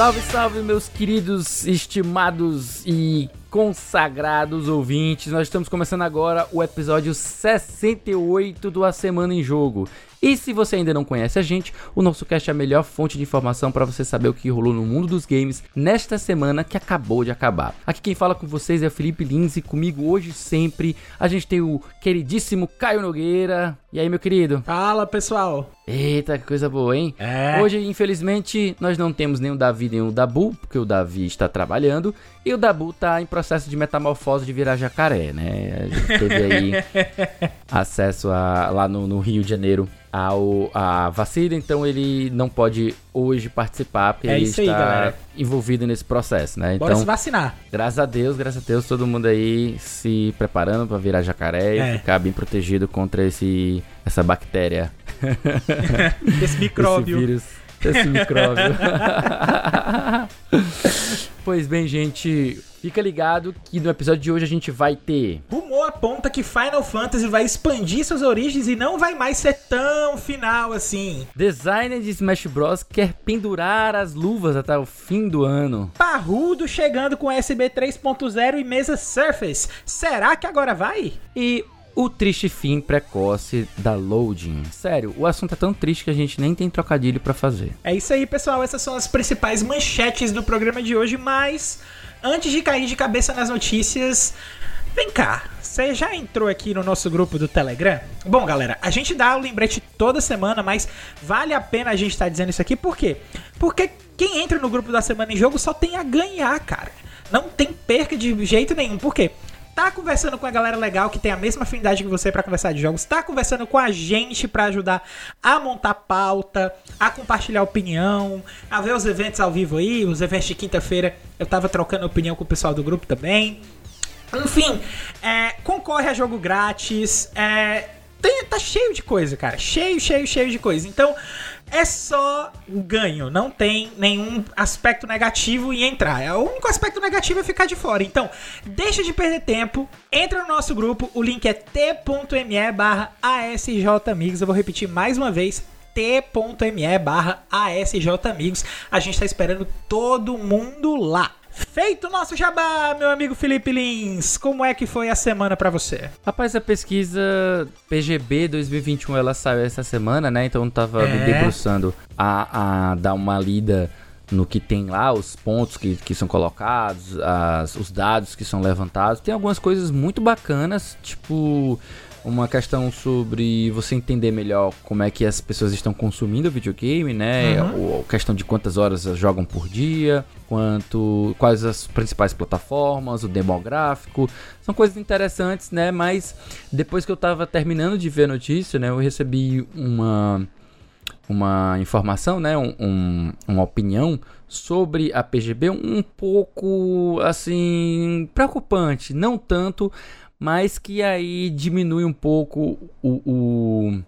Salve, salve, meus queridos, estimados e consagrados ouvintes. Nós estamos começando agora o episódio 68 do A Semana em Jogo. E se você ainda não conhece a gente, o nosso cast é a melhor fonte de informação para você saber o que rolou no mundo dos games nesta semana que acabou de acabar. Aqui quem fala com vocês é o Felipe Lins e comigo hoje sempre a gente tem o queridíssimo Caio Nogueira. E aí, meu querido? Fala, pessoal. Eita, que coisa boa, hein? É. Hoje, infelizmente, nós não temos nem o Davi nem o Dabu, porque o Davi está trabalhando e o Dabu está em processo de metamorfose de virar jacaré, né? A gente teve aí acesso a, lá no, no Rio de Janeiro ao, a vacina, então ele não pode hoje participar porque É ele isso aí, está galera. envolvido nesse processo, né? Bora se Então, vacinar. graças a Deus, graças a Deus, todo mundo aí se preparando para virar jacaré É. e ficar bem protegido contra esse, essa bactéria. Esse micróbio. Esse vírus, esse micróbio. pois bem, gente, fica ligado que no episódio de hoje a gente vai ter Rumor aponta que Final Fantasy vai expandir suas origens e não vai mais ser tão final assim. designer de Smash Bros quer pendurar as luvas até o fim do ano. Parrudo chegando com USB 3.0 e mesa Surface. Será que agora vai? E o triste fim precoce da loading. Sério, o assunto é tão triste que a gente nem tem trocadilho pra fazer. É isso aí, pessoal. Essas são as principais manchetes do programa de hoje, mas antes de cair de cabeça nas notícias, vem cá. Você já entrou aqui no nosso grupo do Telegram? Bom, galera, a gente dá o lembrete toda semana, mas vale a pena a gente estar dizendo isso aqui, por quê? Porque quem entra no grupo da Semana em Jogo só tem a ganhar, cara. Não tem perca de jeito nenhum. Por quê? Tá conversando com a galera legal que tem a mesma afinidade que você pra conversar de jogos, tá conversando com a gente pra ajudar a montar pauta, a compartilhar opinião, a ver os eventos ao vivo aí, os eventos de quinta-feira. Eu tava trocando opinião com o pessoal do grupo também. Enfim, é, concorre a jogo grátis. É, tem- tá cheio de coisa, cara. Cheio, cheio, cheio de coisa. Então, é só ganho. Não tem nenhum aspecto negativo em entrar. É, O único aspecto negativo é ficar de fora. Então, deixa de perder tempo. Entra no nosso grupo. O link é t.me barra asjamigos. Eu vou repetir mais uma vez t.me barra asjamigos. A gente tá esperando todo mundo lá. Feito o nosso jabá, meu amigo Felipe Lins, como é que foi a semana pra você? Rapaz, a pesquisa PGB 2021 ela saiu essa semana, né? Então eu tava me É. debruçando a, a dar uma lida no que tem lá, os pontos que, que são colocados, as- os dados que são levantados. Tem algumas coisas muito bacanas, tipo uma questão sobre você entender melhor como é que as pessoas estão consumindo videogame, né? Ou a questão de quantas horas elas jogam por dia, quanto quais as principais plataformas, o demográfico. São coisas interessantes, né? Mas depois que eu tava terminando de ver a notícia, né, eu recebi uma uma informação, né, um, um- uma opinião sobre a PGB um pouco assim preocupante, não tanto, mas que aí diminui um pouco o, o,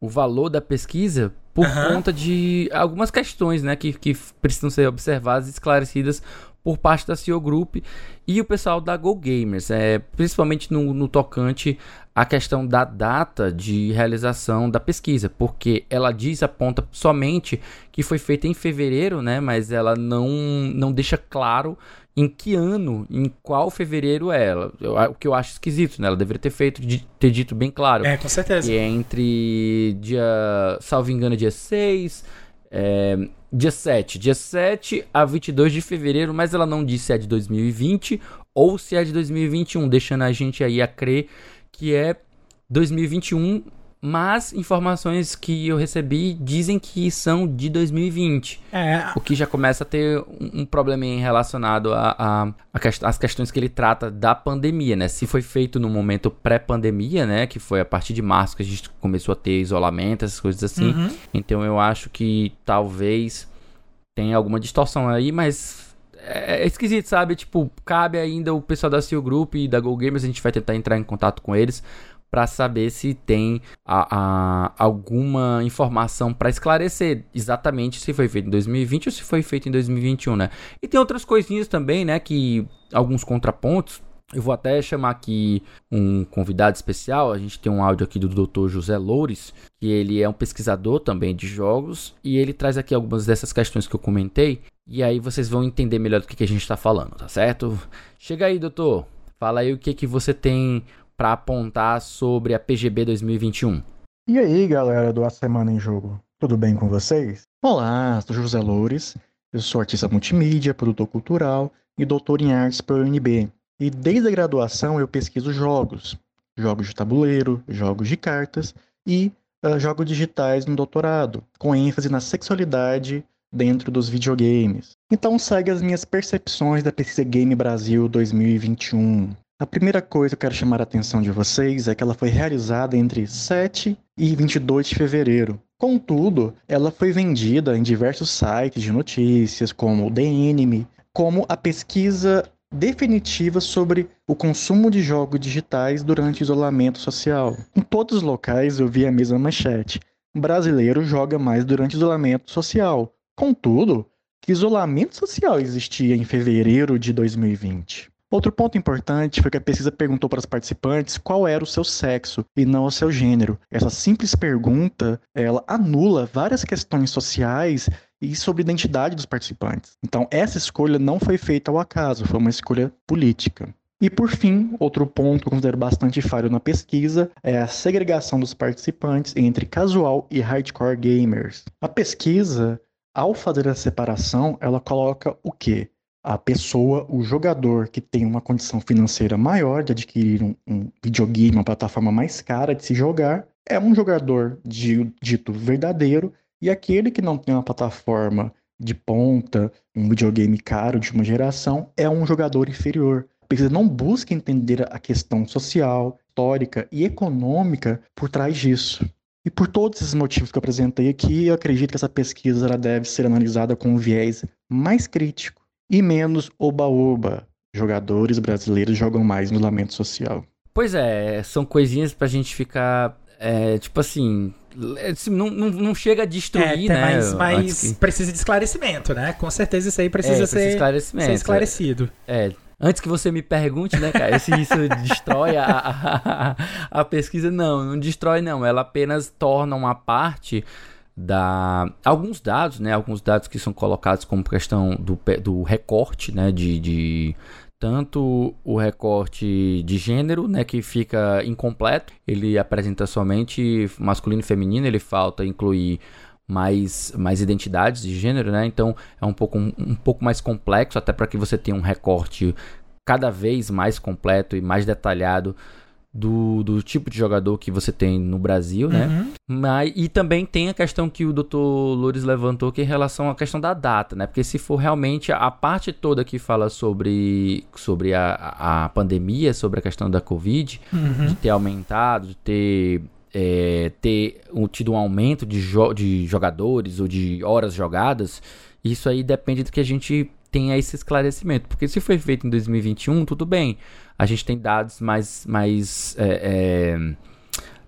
o valor da pesquisa por Aham. conta de algumas questões, né, que, que precisam ser observadas e esclarecidas por parte da CEO Group e o pessoal da Go Gamers, é, principalmente no, no tocante à questão da data de realização da pesquisa, porque ela diz, aponta somente que foi feita em fevereiro, né, mas ela não, não deixa claro em que ano, em qual fevereiro é ela. Eu- o que eu acho esquisito, né? Ela deveria ter feito, de- ter dito bem claro. É, com certeza. Que é entre dia, salvo engano, dia 6, é, dia 7. Dia 7 a 22 de fevereiro, mas ela não disse se é de 2020 ou se é de 2021, deixando a gente aí a crer que é 2021, mas informações que eu recebi dizem que são de 2020. É, O que já começa a ter um, um probleminha relacionado a, a, a quest- às questões que ele trata da pandemia, né? Se foi feito no momento pré-pandemia, né? Que foi a partir de março que a gente começou a ter isolamento, essas coisas assim. Uhum. Então eu acho que talvez tenha alguma distorção aí, mas é, é esquisito, sabe? Tipo, cabe ainda o pessoal da Seal Group e da Go Gamers, a gente vai tentar entrar em contato com eles para saber se tem a, a, alguma informação para esclarecer exatamente se foi feito em 2020 ou se foi feito em 2021, né? E tem outras coisinhas também, né, que alguns contrapontos eu vou até chamar aqui um convidado especial. A gente tem um áudio aqui do Dr. José Loures, que ele é um pesquisador também de jogos, e ele traz aqui algumas dessas questões que eu comentei, e aí vocês vão entender melhor do que, que a gente está falando, tá certo? Chega aí, doutor. Fala aí o que, que você tem para apontar sobre a PGB 2021. E aí, galera do A Semana em Jogo, tudo bem com vocês? Olá, sou José Loures, eu sou artista multimídia, produtor cultural e doutor em artes pela UNB. E desde a graduação eu pesquiso jogos, jogos de tabuleiro, jogos de cartas e uh, jogos digitais no doutorado, com ênfase na sexualidade dentro dos videogames. Então segue as minhas percepções da PC Game Brasil 2021. A primeira coisa que eu quero chamar a atenção de vocês é que ela foi realizada entre 7 e 22 de fevereiro. Contudo, ela foi vendida em diversos sites de notícias, como o The Enemy, como a pesquisa definitiva sobre o consumo de jogos digitais durante isolamento social. Em todos os locais eu vi a mesma manchete. Brasileiro joga mais durante isolamento social. Contudo, que isolamento social existia em fevereiro de 2020? Outro ponto importante foi que a pesquisa perguntou para os participantes qual era o seu sexo e não o seu gênero. Essa simples pergunta, ela anula várias questões sociais e sobre identidade dos participantes. Então, essa escolha não foi feita ao acaso, foi uma escolha política. E por fim, outro ponto que eu considero bastante falho na pesquisa é a segregação dos participantes entre casual e hardcore gamers. A pesquisa, ao fazer a separação, ela coloca o quê? A pessoa, o jogador que tem uma condição financeira maior de adquirir um, um videogame, uma plataforma mais cara de se jogar, é um jogador de, dito verdadeiro e aquele que não tem uma plataforma de ponta, um videogame caro de uma geração, é um jogador inferior. Você não busca entender a questão social, histórica e econômica por trás disso. E por todos esses motivos que eu apresentei aqui, eu acredito que essa pesquisa deve ser analisada com um viés mais crítico e menos oba-oba. Jogadores brasileiros jogam mais no lamento social. Pois é, são coisinhas pra gente ficar, é, tipo assim, é, não, não, não, chega a destruir, é, né? Mas, mas que... precisa de esclarecimento, né? Com certeza isso aí precisa, é, ser, ser, esclarecido. É, Antes que você me pergunte, né, cara, se isso destrói a, a, a, pesquisa, não, não destrói não, ela apenas torna uma parte da alguns dados, né, alguns dados que são colocados como questão do, do recorte, né, de, de tanto o recorte de gênero, né, que fica incompleto, ele apresenta somente masculino e feminino, ele falta incluir mais, mais identidades de gênero, né? Então é um pouco, um, um pouco mais complexo, até para que você tenha um recorte cada vez mais completo e mais detalhado do, do tipo de jogador que você tem no Brasil, né? uhum. Mas, e também tem a questão que o Dr. Loures levantou, que é em relação à questão da data, né? Porque se for realmente a, a parte toda que fala sobre, sobre a, a pandemia, sobre a questão da Covid, uhum. de ter aumentado, de ter é, ter um, tido um aumento de, jo de jogadores ou de horas jogadas, isso aí depende do que a gente tenha esse esclarecimento. Porque se foi feito em 2021, tudo bem. A gente tem dados mais, mais é, é,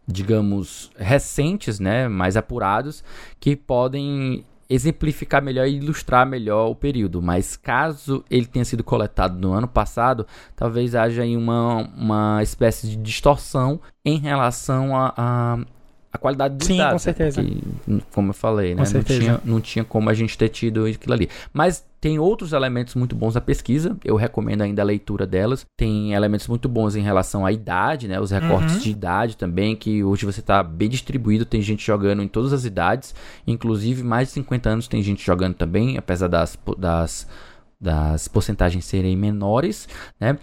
digamos, recentes, né, mais apurados, que podem exemplificar melhor e ilustrar melhor o período. Mas caso ele tenha sido coletado no ano passado, talvez haja aí uma, uma espécie de distorção em relação a, a a qualidade dos Sim, dados. com né? certeza. Porque, como eu falei, né? Não tinha, não tinha como a gente ter tido aquilo ali. Mas tem outros elementos muito bons da pesquisa, eu recomendo ainda a leitura delas. Tem elementos muito bons em relação à idade, né? Os recortes uhum. de idade também, que hoje você está bem distribuído, tem gente jogando em todas as idades, inclusive mais de 50 anos tem gente jogando também, apesar das, das das porcentagens serem menores, né?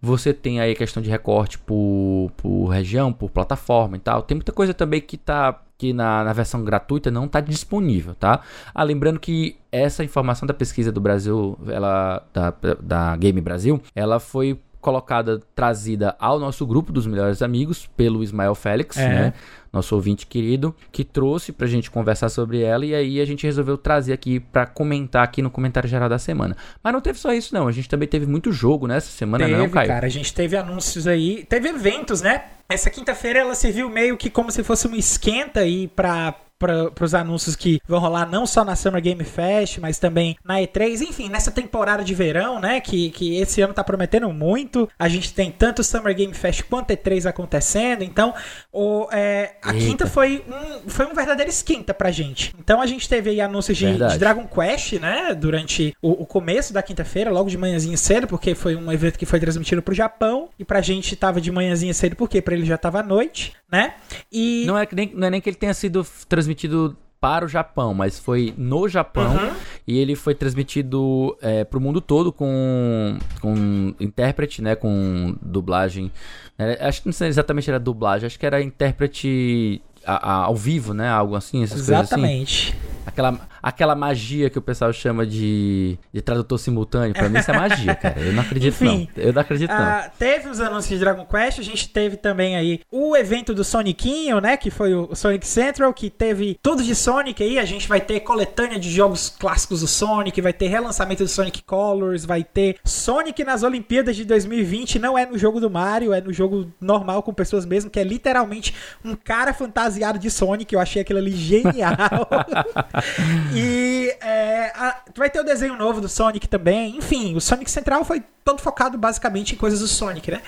Você tem aí a questão de recorte por, por região, por plataforma e tal. Tem muita coisa também que tá que na, na versão gratuita não está disponível, tá? Ah, lembrando que essa informação da pesquisa do Brasil, ela da, da Game Brasil, ela foi colocada, trazida ao nosso grupo dos melhores amigos pelo Ismael Félix, É. né? Nosso ouvinte querido, que trouxe pra gente conversar sobre ela e aí a gente resolveu trazer aqui pra comentar aqui no comentário geral da semana. Mas não teve só isso não, a gente também teve muito jogo nessa semana, Teve, não, Caio? cara. A gente teve anúncios aí. Teve eventos, né? Essa quinta-feira ela serviu meio que como se fosse um esquenta aí pra. Para os anúncios que vão rolar não só na Summer Game Fest, mas também na E3, enfim, nessa temporada de verão, né? Que, que esse ano tá prometendo muito. A gente tem tanto Summer Game Fest quanto E3 acontecendo. Então, o, é, a Eita. quinta foi um, foi um verdadeiro esquenta pra gente. Então a gente teve aí anúncios de, de Dragon Quest, né? Durante o, o começo da quinta-feira, logo de manhãzinha cedo, porque foi um evento que foi transmitido pro Japão. E pra gente tava de manhãzinha cedo, porque pra ele já tava à noite, né? E. Não é, que nem, não é nem que ele tenha sido f- transmitido para o Japão, mas foi no Japão Uhum. e ele foi transmitido é, para o mundo todo com, com intérprete, né, com dublagem. É, acho que não sei exatamente era dublagem, acho que era intérprete a- a- ao vivo, né, algo assim, essas coisas assim. Exatamente. Aquela, aquela magia que o pessoal chama de, de tradutor simultâneo, pra mim isso é magia, cara. Eu não acredito Enfim, não. Eu não acredito não. Ah, teve os anúncios de Dragon Quest, a gente teve também aí o evento do Sonicinho, né? Que foi o Sonic Central, que teve tudo de Sonic aí. A gente vai ter coletânea de jogos clássicos do Sonic, vai ter relançamento do Sonic Colors, vai ter Sonic nas Olimpíadas de 2020. Não é no jogo do Mario, é no jogo normal com pessoas mesmo, que é literalmente um cara fantasiado de Sonic. Eu achei aquilo ali genial. e é, a- vai ter o desenho novo do Sonic também. Enfim, o Sonic Central foi todo focado basicamente em coisas do Sonic, né?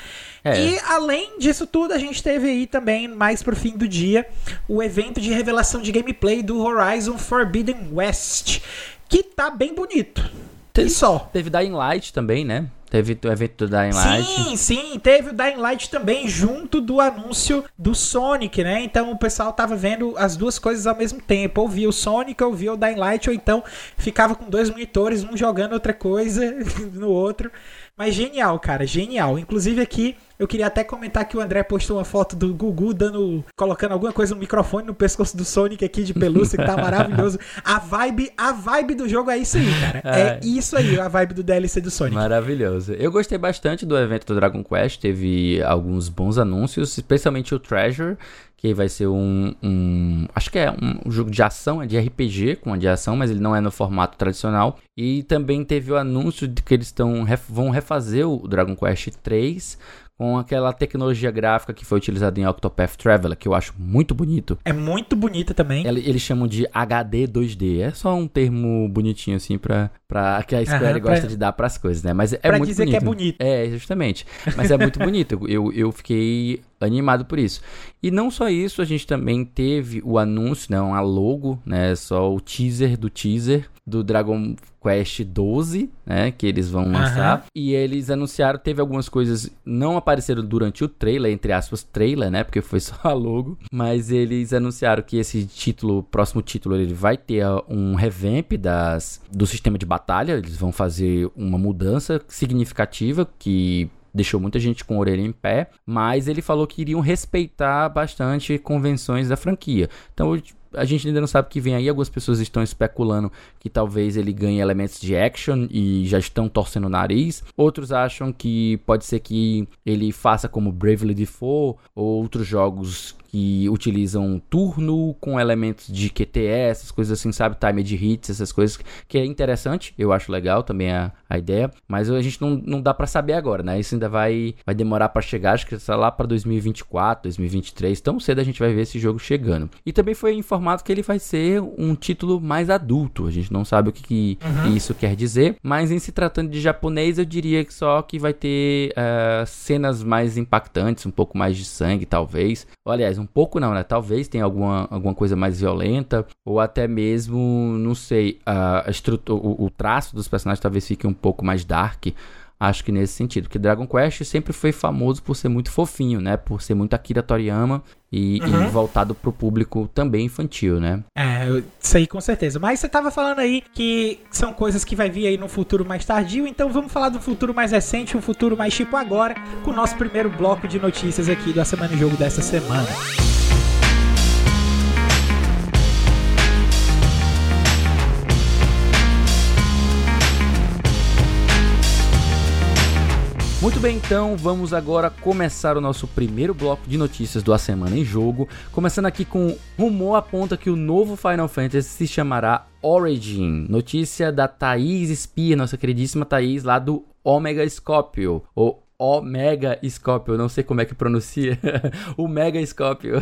É. E além disso tudo, a gente teve aí também, mais pro fim do dia, o evento de revelação de gameplay do Horizon Forbidden West, que tá bem bonito. E só. Teve Dying Light também, né? Teve o evento do Dying Light. Sim, sim, teve o Dying Light também junto do anúncio do Sonic, né? Então o pessoal tava vendo as duas coisas ao mesmo tempo. Ou via o Sonic, ou via o Dying Light, ou então ficava com dois monitores, um jogando outra coisa no outro. Mas genial, cara, genial. Inclusive aqui eu queria até comentar que o André postou uma foto do Gugu dando, colocando alguma coisa no microfone no pescoço do Sonic aqui de pelúcia, que tá maravilhoso. A vibe, a vibe do jogo é isso aí, cara. É isso aí, a vibe do DLC do Sonic. Maravilhoso. Eu gostei bastante do evento do Dragon Quest, teve alguns bons anúncios, especialmente o Treasure, que vai ser um, um- acho que é um jogo de ação, é de RPG com de ação, mas ele não é no formato tradicional. E também teve o anúncio de que eles estão vão refazer o Dragon Quest 3 com aquela tecnologia gráfica que foi utilizada em Octopath Traveler, que eu acho muito bonito. É muito bonita também. Ele- Eles chamam de HD 2D. É só um termo bonitinho assim pra, pra que a Square Aham, pra- gosta de dar pras coisas, né? Mas é pra muito dizer bonito. que é bonito. É, justamente. Mas é muito bonito. Eu, eu fiquei animado por isso. E não só isso, a gente também teve o anúncio, né? Uma logo, né? Só o teaser do teaser do Dragon Quest 12, né? Que eles vão lançar. Aham. E eles anunciaram, teve algumas coisas não apareceram durante o trailer, entre aspas, trailer, né? Porque foi só a logo. Mas eles anunciaram que esse título, próximo título, ele vai ter ah, um revamp das, do sistema de batalha. Eles vão fazer uma mudança significativa que deixou muita gente com a orelha em pé, mas ele falou que iriam respeitar bastante convenções da franquia. Então a gente ainda não sabe o que vem aí. Algumas pessoas estão especulando que talvez ele ganhe elementos de action e já estão torcendo o nariz. Outros acham que pode ser que ele faça como Bravely Default ou outros jogos que utilizam turno com elementos de QTE, essas coisas assim, sabe? Time de hits, essas coisas que é interessante. Eu acho legal também a, a ideia, mas a gente não, não dá pra saber agora, né? Isso ainda vai, vai demorar pra chegar, acho que está lá pra 2024, 2023. Tão cedo a gente vai ver esse jogo chegando. E também foi informado que ele vai ser um título mais adulto. A gente não sabe o que, que isso quer dizer, mas em se tratando de japonês, eu diria que só que vai ter eh, cenas mais impactantes, um pouco mais de sangue, talvez. Ou, aliás, um pouco não, né? Talvez tenha alguma, alguma coisa mais violenta, ou até mesmo, não sei, a estrutura, o, o traço dos personagens talvez fique um pouco mais dark. Acho que nesse sentido, porque Dragon Quest sempre foi famoso por ser muito fofinho, né? Por ser muito Akira Toriyama e, e voltado pro público também infantil, né? É, isso aí com certeza. Mas você tava falando aí que são coisas que vai vir aí no futuro mais tardio, então vamos falar do futuro mais recente, um futuro mais tipo agora, com o nosso primeiro bloco de notícias aqui da Semana em Jogo dessa semana. Muito bem, então vamos agora começar o nosso primeiro bloco de notícias do A Semana em Jogo. Começando aqui com rumor aponta que o novo Final Fantasy se chamará Origin. Notícia da Thaís Spear, nossa queridíssima Thaís, lá do Omega Scorpio, ou Omega Scorpio, não sei como é que pronuncia. o Mega Scorpio.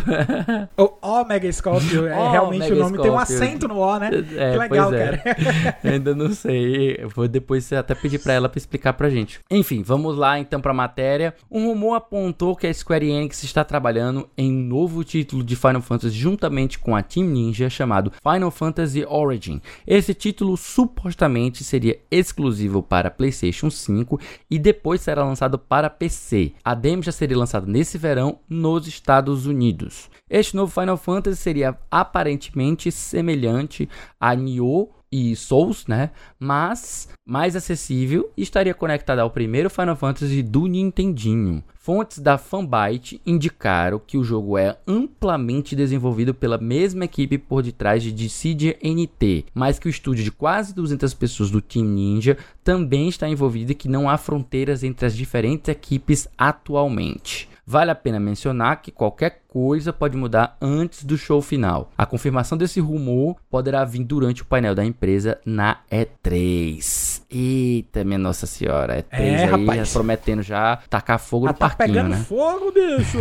o Omega Scorpio, é o realmente Mega o nome Scorpio. tem um acento no O, né? É, que legal, é. cara. Ainda não sei. Vou depois até pedir para ela para explicar pra gente. Enfim, vamos lá então pra matéria. Um rumor apontou que a Square Enix está trabalhando em um novo título de Final Fantasy juntamente com a Team Ninja chamado Final Fantasy Origin. Esse título supostamente seria exclusivo para PlayStation 5 e depois será lançado para PC. A demo já seria lançada nesse verão nos Estados Unidos. Este novo Final Fantasy seria aparentemente semelhante a Nioh e Souls, né? Mas mais acessível e estaria conectado ao primeiro Final Fantasy do Nintendinho. Fontes da Fanbyte indicaram que o jogo é amplamente desenvolvido pela mesma equipe por detrás de Dissidia NT, mas que o estúdio de quase 200 pessoas do Team Ninja também está envolvido e que não há fronteiras entre as diferentes equipes atualmente. Vale a pena mencionar que qualquer coisa pode mudar antes do show final. A confirmação desse rumor poderá vir durante o painel da empresa na E3. Eita, minha Nossa Senhora, E3 é, aí rapaz. prometendo já tacar fogo já no tá parquinho, pegando né? fogo, bicho!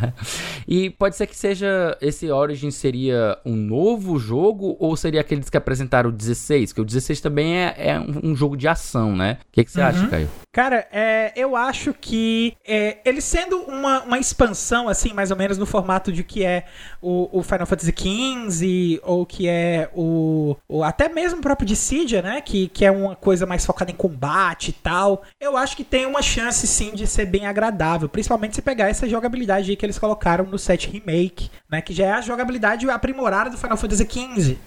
e pode ser que seja esse Origin seria um novo jogo ou seria aqueles que apresentaram o 16? Que o 16 também é, é um, um, jogo de ação, né? O que, que você uhum. acha, Caio? Cara, é, eu acho que é, ele sendo uma, uma expansão, assim, mais ou menos no formato de que é o, o Final Fantasy XV, ou que é o, o, até mesmo o próprio Dissidia, né? Que, que é uma coisa mais focada em combate e tal. Eu acho que tem uma chance, sim, de ser bem agradável. Principalmente se pegar essa jogabilidade aí que eles colocaram no set Remake, né? Que já é a jogabilidade aprimorada do Final Fantasy XV.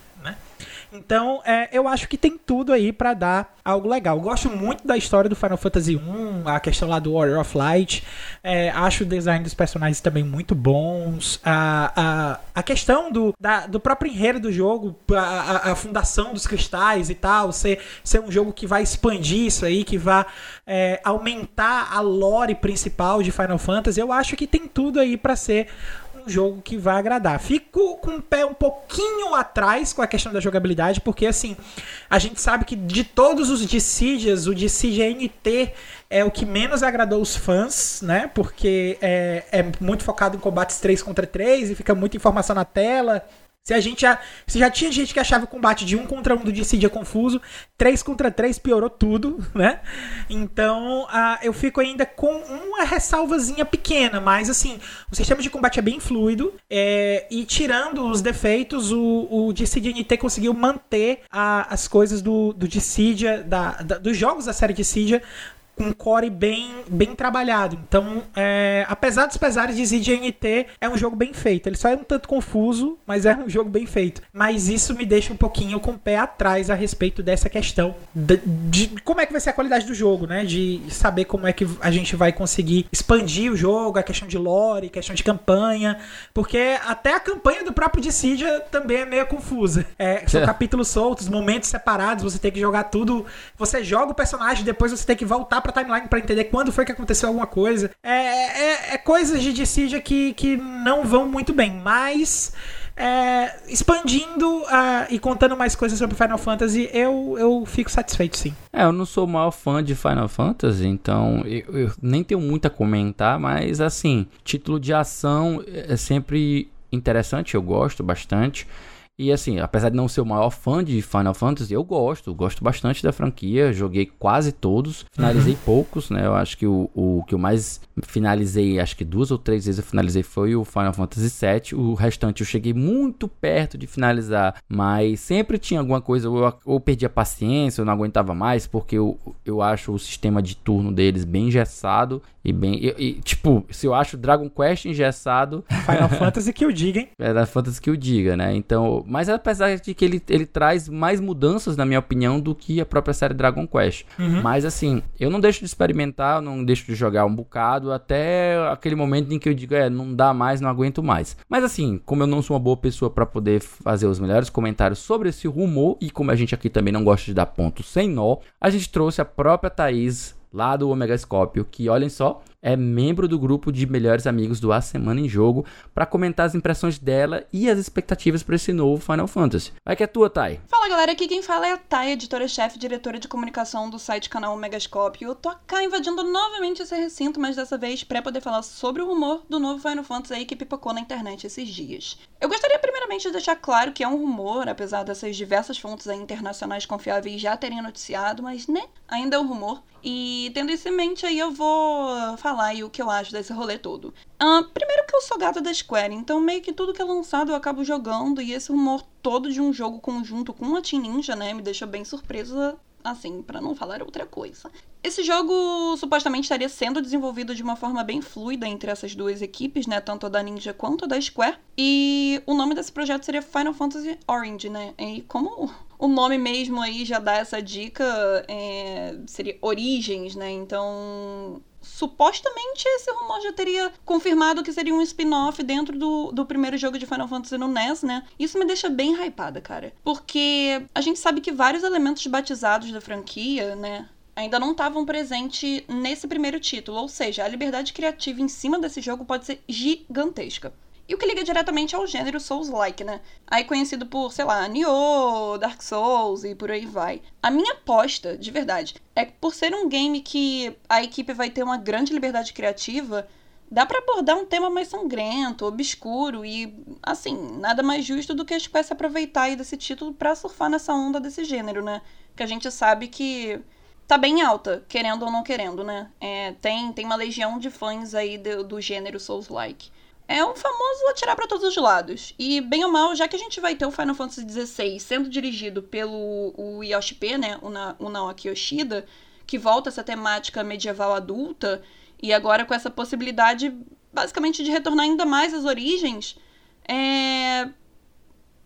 Então, é, eu acho que tem tudo aí para dar algo legal. Gosto muito da história do Final Fantasy 1, a questão lá do Warrior of Light. É, acho o design dos personagens também muito bons. A, a, a questão do, da, do próprio enredo do jogo, a, a, fundação dos cristais e tal, ser, ser um jogo que vai expandir isso aí, que vai é, aumentar a lore principal de Final Fantasy. Eu acho que tem tudo aí para ser um jogo que vai agradar. Fico com o pé um pouquinho atrás com a questão da jogabilidade, porque assim, a gente sabe que de todos os Dissidias, o Dissidia NT é o que menos agradou os fãs, né? Porque é, é muito focado em combates 3 contra 3 e fica muita informação na tela. Se a gente já, se já tinha gente que achava o combate de um contra um do Dissidia confuso, 3 contra 3 piorou tudo, né? Então, uh, eu fico ainda com uma ressalvazinha pequena, mas assim, o sistema de combate é bem fluido é, e tirando os defeitos, o, o Dissidia NT conseguiu manter a, as coisas do, do Dissidia, da, da, dos jogos da série Dissidia um core bem, bem trabalhado. Então, é, apesar dos pesares de ZGNT, é um jogo bem feito. Ele só é um tanto confuso, mas é um jogo bem feito. Mas isso me deixa um pouquinho com o pé atrás a respeito dessa questão de, de como é que vai ser a qualidade do jogo, né? De saber como é que a gente vai conseguir expandir o jogo, a questão de lore, questão de campanha, porque até a campanha do próprio Dissidia também é meio confusa. É, são capítulos soltos, momentos separados, você tem que jogar tudo. Você joga o personagem, depois você tem que voltar pra pra timeline para entender quando foi que aconteceu alguma coisa. É, é, é coisas de Dissidia que, que não vão muito bem, mas. É, expandindo uh, e contando mais coisas sobre Final Fantasy, eu, eu fico satisfeito sim. É, eu não sou o maior fã de Final Fantasy, então eu, eu nem tenho muito a comentar, mas assim, título de ação é sempre interessante, eu gosto bastante. E assim, apesar de não ser o maior fã de Final Fantasy, eu gosto, gosto bastante da franquia, joguei quase todos, finalizei uhum. poucos, né? Eu acho que o, o que eu mais finalizei, acho que duas ou três vezes eu finalizei foi o Final Fantasy VII, o restante eu cheguei muito perto de finalizar, mas sempre tinha alguma coisa, ou eu perdi a paciência, eu não aguentava mais, porque eu, eu acho o sistema de turno deles bem engessado e bem. E, e, tipo, se eu acho Dragon Quest engessado. Final Fantasy que eu diga, hein? É da Fantasy que eu diga, né? Então. Mas apesar de que ele, ele traz mais mudanças, na minha opinião, do que a própria série Dragon Quest. Uhum. Mas assim, eu não deixo de experimentar, não deixo de jogar um bocado, até aquele momento em que eu digo, é, não dá mais, não aguento mais. Mas assim, como eu não sou uma boa pessoa para poder fazer os melhores comentários sobre esse rumor, e como a gente aqui também não gosta de dar ponto sem nó, a gente trouxe a própria Thaís lá do Omega Scorpio, que olhem só, é membro do grupo de melhores amigos do A Semana em Jogo, para comentar as impressões dela e as expectativas para esse novo Final Fantasy. Vai que é tua, Thay. Fala galera, aqui quem fala é a Thay, editora-chefe e diretora de comunicação do site canal Megascope. Eu tô cá invadindo novamente esse recinto, mas dessa vez para poder falar sobre o rumor do novo Final Fantasy aí que pipocou na internet esses dias. Eu gostaria primeiramente de deixar claro que é um rumor, apesar dessas diversas fontes internacionais confiáveis já terem noticiado, mas né, ainda é um rumor. E tendo isso em mente, aí eu vou falar aí o que eu acho desse rolê todo. Uh, primeiro que eu sou gata da Square, então meio que tudo que é lançado eu acabo jogando, e esse rumor todo de um jogo conjunto com a Team Ninja, né, me deixa bem surpresa assim, para não falar outra coisa. Esse jogo supostamente estaria sendo desenvolvido de uma forma bem fluida entre essas duas equipes, né, tanto a da Ninja quanto a da Square. E o nome desse projeto seria Final Fantasy Orange, né? E como o nome mesmo aí já dá essa dica, é, seria Origens, né? Então supostamente esse rumor já teria confirmado que seria um spin-off dentro do, do primeiro jogo de Final Fantasy no NES, né? Isso me deixa bem hypada, cara. Porque a gente sabe que vários elementos batizados da franquia, né? Ainda não estavam presentes nesse primeiro título, ou seja, a liberdade criativa em cima desse jogo pode ser gigantesca. E o que liga diretamente ao gênero Souls-like, né? Aí conhecido por, sei lá, Nioh, Dark Souls e por aí vai. A minha aposta, de verdade, é que por ser um game que a equipe vai ter uma grande liberdade criativa, dá para abordar um tema mais sangrento, obscuro e, assim, nada mais justo do que a Square se aproveitar aí desse título para surfar nessa onda desse gênero, né? Que a gente sabe que tá bem alta, querendo ou não querendo, né? É, tem, tem uma legião de fãs aí do, do gênero Souls-like é um famoso atirar para todos os lados. E, bem ou mal, já que a gente vai ter o Final Fantasy XVI sendo dirigido pelo o Yoshi-P, né, o, Na, o Naoki Yoshida, que volta essa temática medieval adulta, e agora com essa possibilidade, basicamente, de retornar ainda mais às origens, é...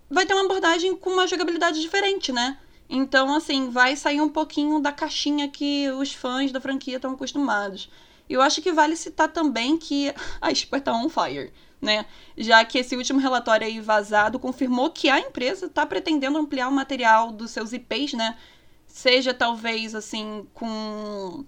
vai ter uma abordagem com uma jogabilidade diferente, né? Então, assim, vai sair um pouquinho da caixinha que os fãs da franquia estão acostumados. Eu acho que vale citar também que a Square tá on fire, né? Já que esse último relatório aí vazado confirmou que a empresa está pretendendo ampliar o material dos seus IPs, né? Seja talvez assim com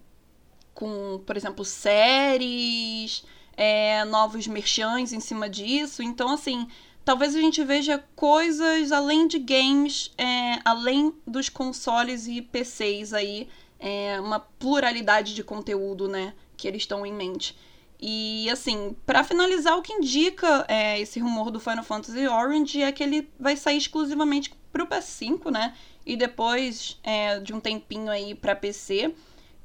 com, por exemplo, séries, é, novos merchants em cima disso. Então, assim, talvez a gente veja coisas além de games, é, além dos consoles e PCs aí, é, uma pluralidade de conteúdo, né? Que eles estão em mente. E assim, para finalizar, o que indica é, esse rumor do Final Fantasy Orange é que ele vai sair exclusivamente pro PS5, né? E depois é, de um tempinho aí para PC.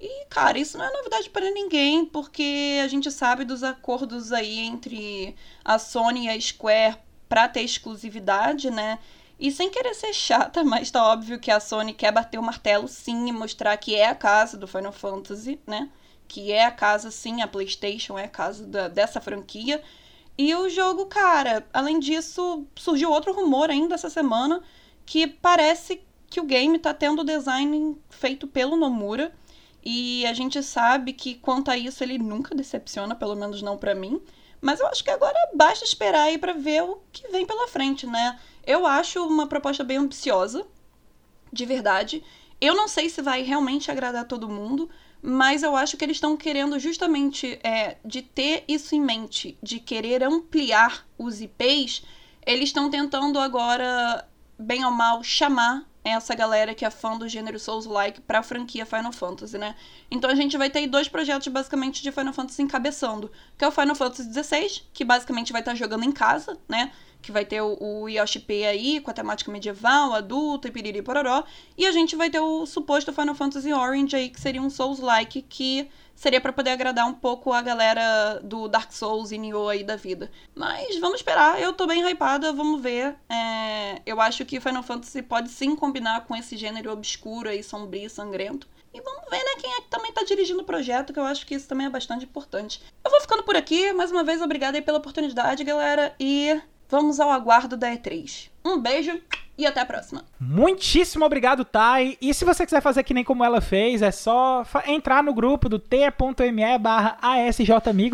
E, cara, isso não é novidade para ninguém, porque a gente sabe dos acordos aí entre a Sony e a Square para ter exclusividade, né? E sem querer ser chata, mas tá óbvio que a Sony quer bater o martelo sim e mostrar que é a casa do Final Fantasy, né? que é a casa, sim, a PlayStation é a casa da, dessa franquia. E o jogo, cara, além disso, surgiu outro rumor ainda essa semana que parece que o game tá tendo design feito pelo Nomura. E a gente sabe que quanto a isso ele nunca decepciona, pelo menos não para mim. Mas eu acho que agora basta esperar aí para ver o que vem pela frente, né? Eu acho uma proposta bem ambiciosa, de verdade. Eu não sei se vai realmente agradar todo mundo, mas eu acho que eles estão querendo justamente é, de ter isso em mente, de querer ampliar os IPs, eles estão tentando agora, bem ou mal, chamar essa galera que é fã do gênero Souls-like pra franquia Final Fantasy, né? Então a gente vai ter dois projetos basicamente de Final Fantasy encabeçando, que é o Final Fantasy XVI, que basicamente vai estar tá jogando em casa, né? Que vai ter o, o Yoshi P aí, com a temática medieval, adulta e piriri pororó. E a gente vai ter o suposto Final Fantasy Orange aí, que seria um Souls-like, que seria para poder agradar um pouco a galera do Dark Souls e Nioh aí da vida. Mas vamos esperar, eu tô bem hypada, vamos ver. É, eu acho que Final Fantasy pode sim combinar com esse gênero obscuro aí, sombrio e sangrento. E vamos ver, né, quem é que também tá dirigindo o projeto, que eu acho que isso também é bastante importante. Eu vou ficando por aqui, mais uma vez, obrigada aí pela oportunidade, galera, e vamos ao aguardo da E3. Um beijo e até a próxima. Muitíssimo obrigado, Thay. E se você quiser fazer que nem como ela fez, é só entrar no grupo do t.me barra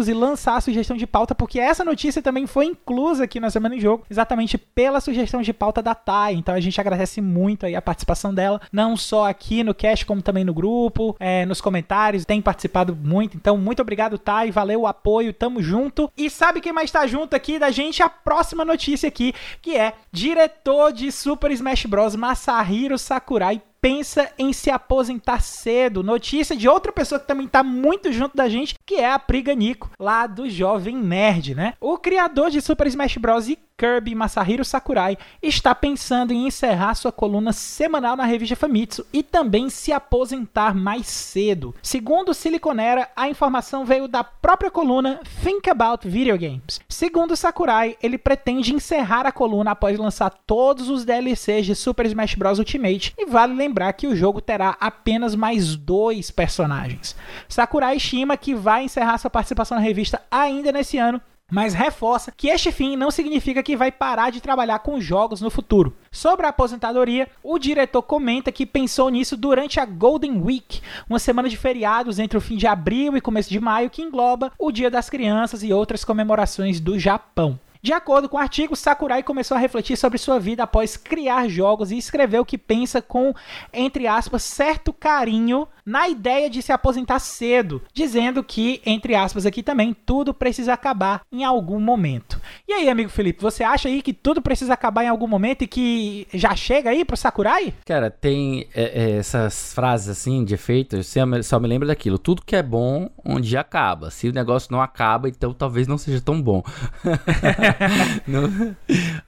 e lançar a sugestão de pauta, porque essa notícia também foi inclusa aqui na Semana em Jogo, exatamente pela sugestão de pauta da Thay. Então a gente agradece muito aí a participação dela, não só aqui no cast, como também no grupo, é, nos comentários, tem participado muito. Então, muito obrigado, Thay. Valeu o apoio, tamo junto. E sabe quem mais tá junto aqui da gente? A próxima notícia aqui, que é diretor de Super Smash Bros. Masahiro Sakurai pensa em se aposentar cedo. Notícia de outra pessoa que também tá muito junto da gente, que é a Priga Nico, lá do Jovem Nerd, né? O criador de Super Smash Bros. e Kirby Masahiro Sakurai está pensando em encerrar sua coluna semanal na revista Famitsu e também se aposentar mais cedo. Segundo Siliconera, a informação veio da própria coluna Think About Video Games. Segundo Sakurai, ele pretende encerrar a coluna após lançar todos os DLCs de Super Smash Bros. Ultimate e vale lembrar que o jogo terá apenas mais dois personagens. Sakurai estima que vai encerrar sua participação na revista ainda nesse ano mas reforça que este fim não significa que vai parar de trabalhar com jogos no futuro. Sobre a aposentadoria, o diretor comenta que pensou nisso durante a Golden Week, uma semana de feriados entre o fim de abril e começo de maio que engloba o Dia das Crianças e outras comemorações do Japão. De acordo com o artigo, Sakurai começou a refletir sobre sua vida após criar jogos e escreveu que pensa com, entre aspas, certo carinho na ideia de se aposentar cedo, dizendo que, entre aspas aqui também, tudo precisa acabar em algum momento. E aí, amigo Felipe, você acha aí que tudo precisa acabar em algum momento e que já chega aí pro Sakurai? Cara, tem é, é, essas frases assim de efeito, só me lembro daquilo. Tudo que é bom, onde acaba. Se o negócio não acaba, então talvez não seja tão bom. não,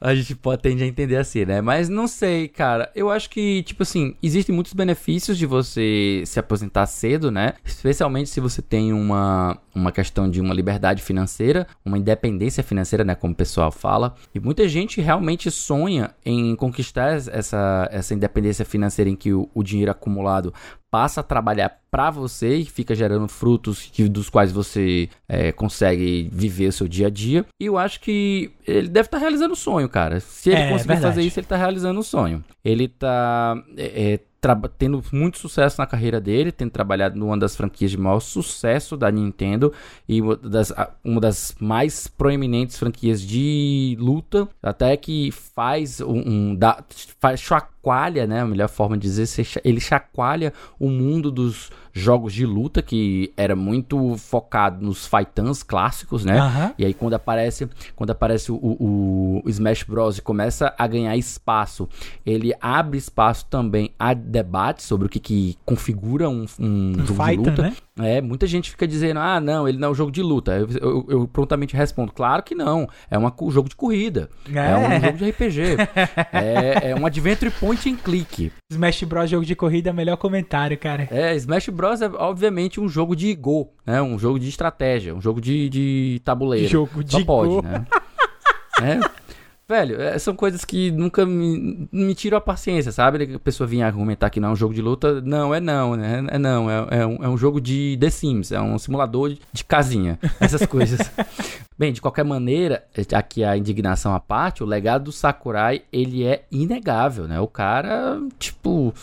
a gente pode tender a entender assim, né? Mas não sei, cara. Eu acho que, tipo assim, existem muitos benefícios de você se aposentar cedo, né? Especialmente se você tem uma, uma questão de uma liberdade financeira, uma independência financeira, né? Como o pessoal fala. E muita gente realmente sonha em conquistar essa, essa independência financeira em que o, o dinheiro acumulado passa a trabalhar para você e fica gerando frutos dos quais você é, consegue viver o seu dia a dia. E eu acho que ele deve estar tá realizando o sonho, cara. Se ele é, conseguir verdade. fazer isso, ele está realizando o sonho. Ele está é, é tendo muito sucesso na carreira dele, tendo trabalhado numa das franquias de maior sucesso da Nintendo e uma das, uma das mais proeminentes franquias de luta, até que faz um, um da, faz, chacoalha, né, a melhor forma de dizer, ele chacoalha o mundo dos jogos de luta que era muito focado nos fightans clássicos, né? Uhum. E aí quando aparece, quando aparece o, o, o, Smash Bros e começa a ganhar espaço, ele abre espaço também a debate sobre o que, que configura um, um, um jogo fighter, de luta. Né? É, muita gente fica dizendo, ah, não, ele não é um jogo de luta. Eu, eu, eu prontamente respondo, claro que não. É um jogo de corrida. É, é um jogo de RPG. é, é um adventure point and click. Smash Bros. jogo de corrida é o melhor comentário, cara. É, Smash Bros. é obviamente um jogo de Go, né? Um jogo de estratégia, um jogo de, de tabuleiro. Jogo de Só pode, Go. né? é. Velho, é, são coisas que nunca me, me tiram a paciência, sabe? A pessoa vinha argumentar que não é um jogo de luta. Não, é não, né? É não, é, é, um, é um jogo de The Sims, é um simulador de, de casinha, essas coisas. Bem, de qualquer maneira, aqui a indignação à parte, o legado do Sakurai, ele é inegável, né? O cara, tipo,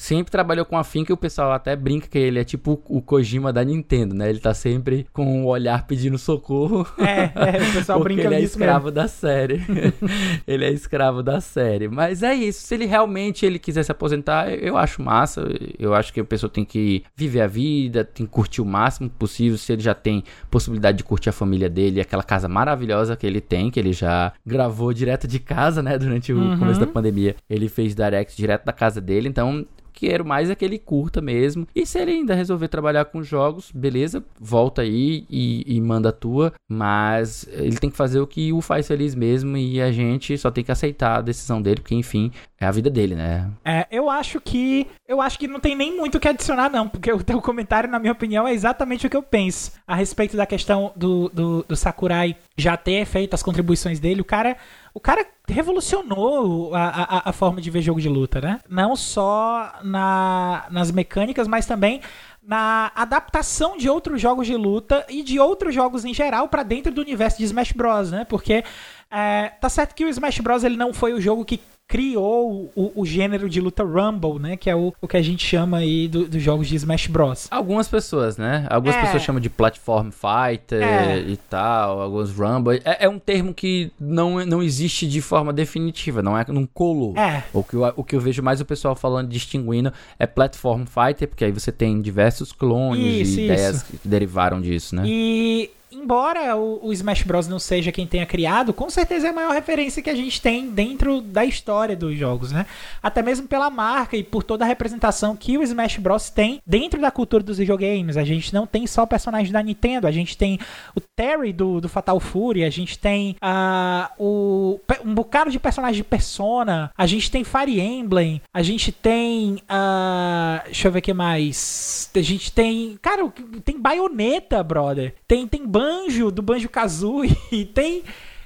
sempre trabalhou com a finca e o pessoal até brinca que ele é tipo o Kojima da Nintendo, né? Ele tá sempre com o olhar pedindo socorro. É, é o pessoal brinca ele é escravo mesmo. da série. ele é escravo da série. Mas é isso, se ele realmente ele quiser se aposentar, eu acho massa. Eu acho que a pessoa tem que viver a vida, tem que curtir o máximo possível. Se ele já tem possibilidade de curtir a família dele, aquela casa maravilhosa que ele tem, que ele já gravou direto de casa, né? Durante o uhum. começo da pandemia. Ele fez direct direto da casa dele, então quero mais é que ele curta mesmo. E se ele ainda resolver trabalhar com jogos, beleza, volta aí e, e manda a tua. Mas ele tem que fazer o que o faz feliz mesmo e a gente só tem que aceitar a decisão dele, porque enfim, é a vida dele, né? É, eu acho que eu acho que não tem nem muito o que adicionar não, porque o teu comentário, na minha opinião, é exatamente o que eu penso a respeito da questão do, do, do Sakurai já ter feito as contribuições dele. O cara o cara revolucionou a, a, a, forma de ver jogo de luta, né? Não só na, nas mecânicas, mas também na adaptação de outros jogos de luta e de outros jogos em geral para dentro do universo de Smash Bros, né? Porque é, tá certo que o Smash Bros ele não foi o jogo que criou o, o, gênero de luta Rumble, né? Que é o, o que a gente chama aí do, dos jogos de Smash Bros. Algumas pessoas, né? Algumas é. pessoas chamam de Platform Fighter é. e tal, alguns Rumble. É, é, um termo que não, não existe de forma definitiva, não é num colo. É. O que, eu, o que eu vejo mais o pessoal falando, distinguindo, é Platform Fighter, porque aí você tem diversos clones isso, e ideias isso. que derivaram disso, né? E embora o, o, Smash Bros. não seja quem tenha criado, com certeza é a maior referência que a gente tem dentro da história dos jogos, né? Até mesmo pela marca e por toda a representação que o Smash Bros. tem dentro da cultura dos videogames. A gente não tem só personagens da Nintendo, a gente tem o Terry do, do Fatal Fury, a gente tem uh, o, um bocado de personagens de Persona, a gente tem Fire Emblem, a gente tem. Uh, deixa eu ver o que mais. A gente tem. Cara, tem baioneta, brother. Tem, tem Banjo, do Banjo Kazooie, tem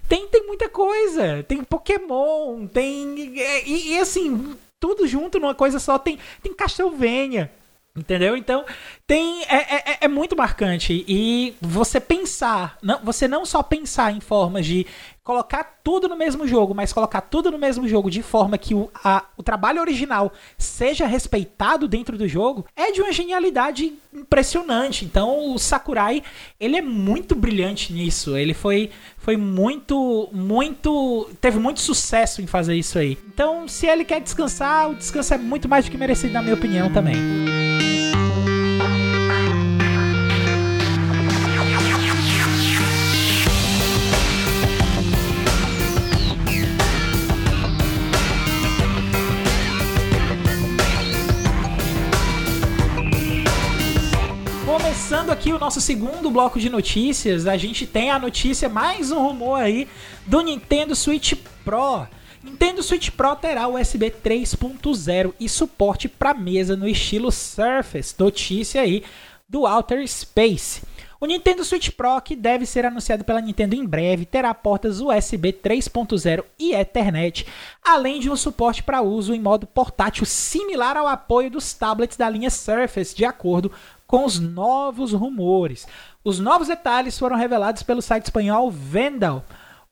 tem tem muita coisa, tem Pokémon, tem e, e, assim, tudo junto numa coisa só, tem tem Castlevania, Entendeu? Então, tem é, é, é, é, muito marcante. E você pensar, não, você não só pensar em formas de colocar tudo no mesmo jogo, mas colocar tudo no mesmo jogo de forma que o, a, o trabalho original seja respeitado dentro do jogo, é de uma genialidade impressionante. Então, o Sakurai, ele é muito brilhante nisso. Ele foi, foi muito, muito. teve muito sucesso em fazer isso aí. Então, se ele quer descansar, o descanso é muito mais do que merecido, na minha opinião, também. Aqui o nosso segundo bloco de notícias, a gente tem a notícia, mais um rumor aí do Nintendo Switch Pro. Nintendo Switch Pro terá USB 3.0 e suporte para mesa no estilo Surface. Notícia aí do Outer Space. O Nintendo Switch Pro, que deve ser anunciado pela Nintendo em breve, terá portas USB 3.0 e Ethernet, além de um suporte para uso em modo portátil similar ao apoio dos tablets da linha Surface, de acordo com os novos rumores. Os novos detalhes foram revelados pelo site espanhol Vendal,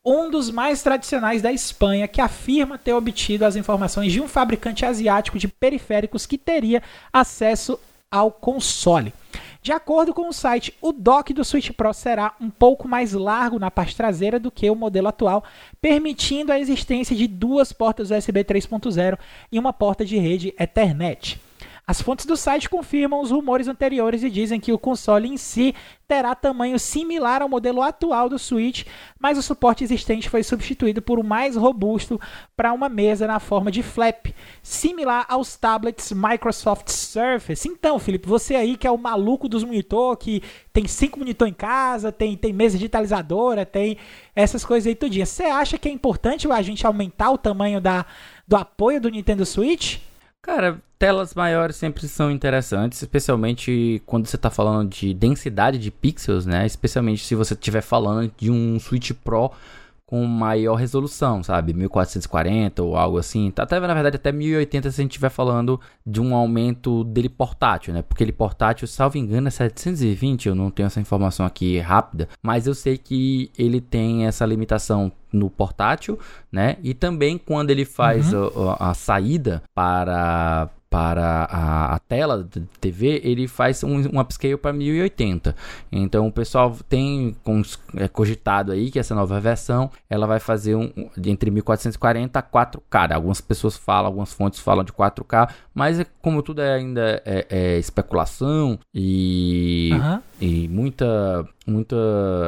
um dos mais tradicionais da Espanha, que afirma ter obtido as informações de um fabricante asiático de periféricos que teria acesso ao console. De acordo com o site, o dock do Switch Pro será um pouco mais largo na parte traseira do que o modelo atual, permitindo a existência de duas portas USB 3.0 e uma porta de rede Ethernet. As fontes do site confirmam os rumores anteriores e dizem que o console em si terá tamanho similar ao modelo atual do Switch, mas o suporte existente foi substituído por um mais robusto para uma mesa na forma de flap, similar aos tablets Microsoft Surface. Então, Felipe, você aí que é o maluco dos monitor, que tem cinco monitor em casa, tem, tem mesa digitalizadora, tem essas coisas aí tudinho. Você acha que é importante a gente aumentar o tamanho da, do apoio do Nintendo Switch? Cara, telas maiores sempre são interessantes, especialmente quando você está falando de densidade de pixels, né? Especialmente se você estiver falando de um Switch Pro com maior resolução, sabe? 1440 ou algo assim. Tá até na verdade até 1080 se a gente estiver falando de um aumento dele portátil, né? Porque ele portátil, salvo engano, é 720, eu não tenho essa informação aqui rápida, mas eu sei que ele tem essa limitação no portátil, né? E também quando ele faz uhum. a, a, saída para para a, a, tela da TV, ele faz um, um upscale para 1080. Então o pessoal tem é, cogitado aí que essa nova versão ela vai fazer um, entre 1440 a 4K. Algumas pessoas falam, algumas fontes falam de 4K, mas é, como tudo é ainda é, é especulação e, uhum. E muita muita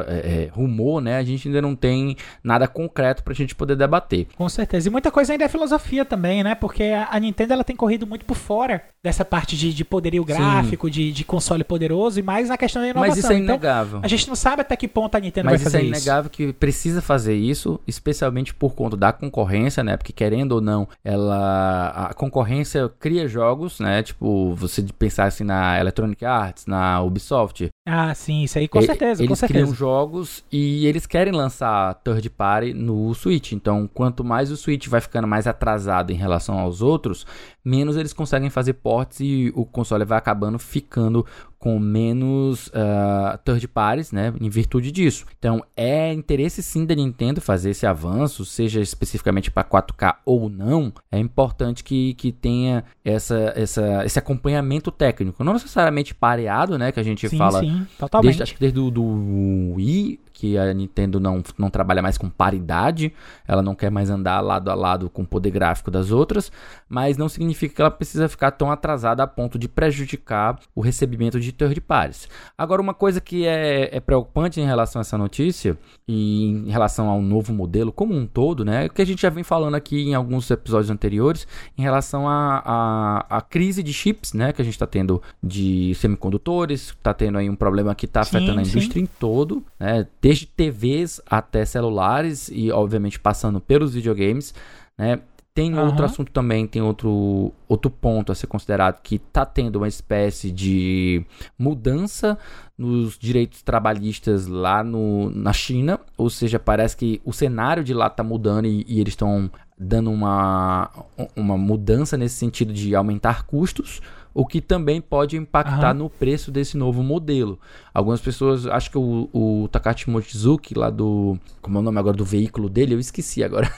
é, é, rumor, né? A gente ainda não tem nada concreto pra gente poder debater. Com certeza. E muita coisa ainda é filosofia também, né? Porque a, Nintendo ela tem corrido muito por fora dessa parte de, de poderio gráfico, de, de, console poderoso e mais na questão da inovação. Mas isso é então, inegável. Então, a gente não sabe até que ponto a Nintendo Mas vai fazer isso. Mas isso é inegável que precisa fazer isso, especialmente por conta da concorrência, né? Porque querendo ou não, ela a concorrência cria jogos, né? Tipo, você pensar assim na Electronic Arts, na Ubisoft. Ah, sim, isso aí com certeza certeza, eles com certeza. criam jogos e eles querem lançar third party no Switch. Então, quanto mais o Switch vai ficando mais atrasado em relação aos outros, menos eles conseguem fazer ports e o console vai acabando ficando com menos uh, third parties, né, em virtude disso. Então, é interesse sim da Nintendo fazer esse avanço, seja especificamente para 4K ou não, é importante que, que tenha essa, essa, esse acompanhamento técnico, não necessariamente pareado, né, que a gente sim, fala sim, totalmente. desde, acho que desde o do Wii que a Nintendo não, não trabalha mais com paridade, ela não quer mais andar lado a lado com o poder gráfico das outras, mas não significa que ela precisa ficar tão atrasada a ponto de prejudicar o recebimento de third parties. Agora, uma coisa que é, é preocupante em relação a essa notícia e em relação ao novo modelo como um todo, né, é que a gente já vem falando aqui em alguns episódios anteriores, em relação à a, a, a, crise de chips, né, que a gente está tendo de semicondutores, está tendo aí um problema que está afetando a indústria sim. em todo, né, desde TVs até celulares e, obviamente, passando pelos videogames, né? Tem uhum. outro assunto também, tem outro, outro ponto a ser considerado que está tendo uma espécie de mudança nos direitos trabalhistas lá no, na China, ou seja, parece que o cenário de lá está mudando e, e eles estão dando uma, uma mudança nesse sentido de aumentar custos, o que também pode impactar uhum. no preço desse novo modelo. Algumas pessoas, acho que o, o Takashi Mochizuki, lá do. Como é o nome agora do veículo dele? Eu esqueci agora.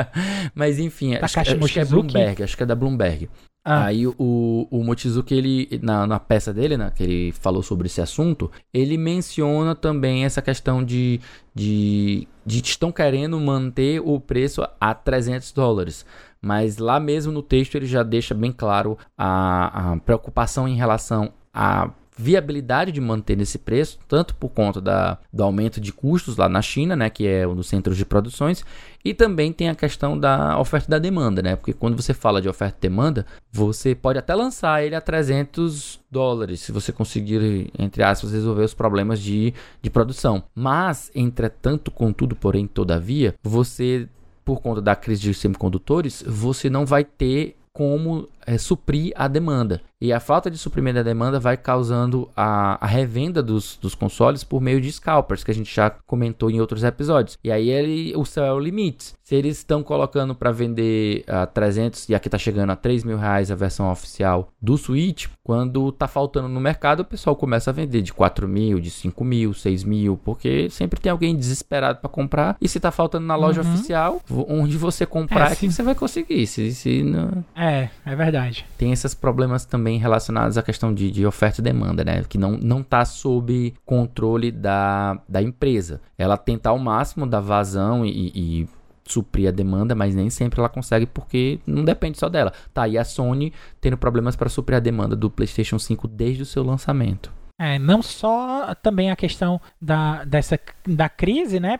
Mas enfim, acho, acho, que é Bloomberg, acho que é da Bloomberg. Ah. Aí o, o Mochizuki, ele, na, na peça dele, né, que ele falou sobre esse assunto, ele menciona também essa questão de, de, de estão querendo manter o preço a 300 dólares. Mas lá mesmo no texto ele já deixa bem claro a, a preocupação em relação a viabilidade de manter esse preço, tanto por conta da, do aumento de custos lá na China, né, que é um dos centros de produções, e também tem a questão da oferta e da demanda, né, porque quando você fala de oferta e demanda, você pode até lançar ele a 300 dólares, se você conseguir, entre aspas, resolver os problemas de, de produção. Mas, entretanto, contudo, porém, todavia, você por conta da crise de semicondutores, você não vai ter como é, suprir a demanda. E a falta de suprimento da demanda vai causando a, a, revenda dos, dos consoles por meio de scalpers, que a gente já comentou em outros episódios. E aí ele, o céu é o limite. Se eles estão colocando para vender a uh, 300 e aqui está chegando a 3 mil reais a versão oficial do Switch, quando está faltando no mercado, o pessoal começa a vender de 4 mil, de 5 mil, 6 mil, porque sempre tem alguém desesperado para comprar. E se está faltando na loja uhum. oficial, onde você comprar é, é que você vai conseguir. Se, se não... É, é verdade. Tem esses problemas também relacionados à questão de, de oferta e demanda, né? Que não, não tá sob controle da, da empresa. Ela tenta ao máximo dar vazão e, e suprir a demanda, mas nem sempre ela consegue porque não depende só dela. Tá aí a Sony tendo problemas para suprir a demanda do PlayStation 5 desde o seu lançamento. É, não só também a questão da, dessa, da crise, né,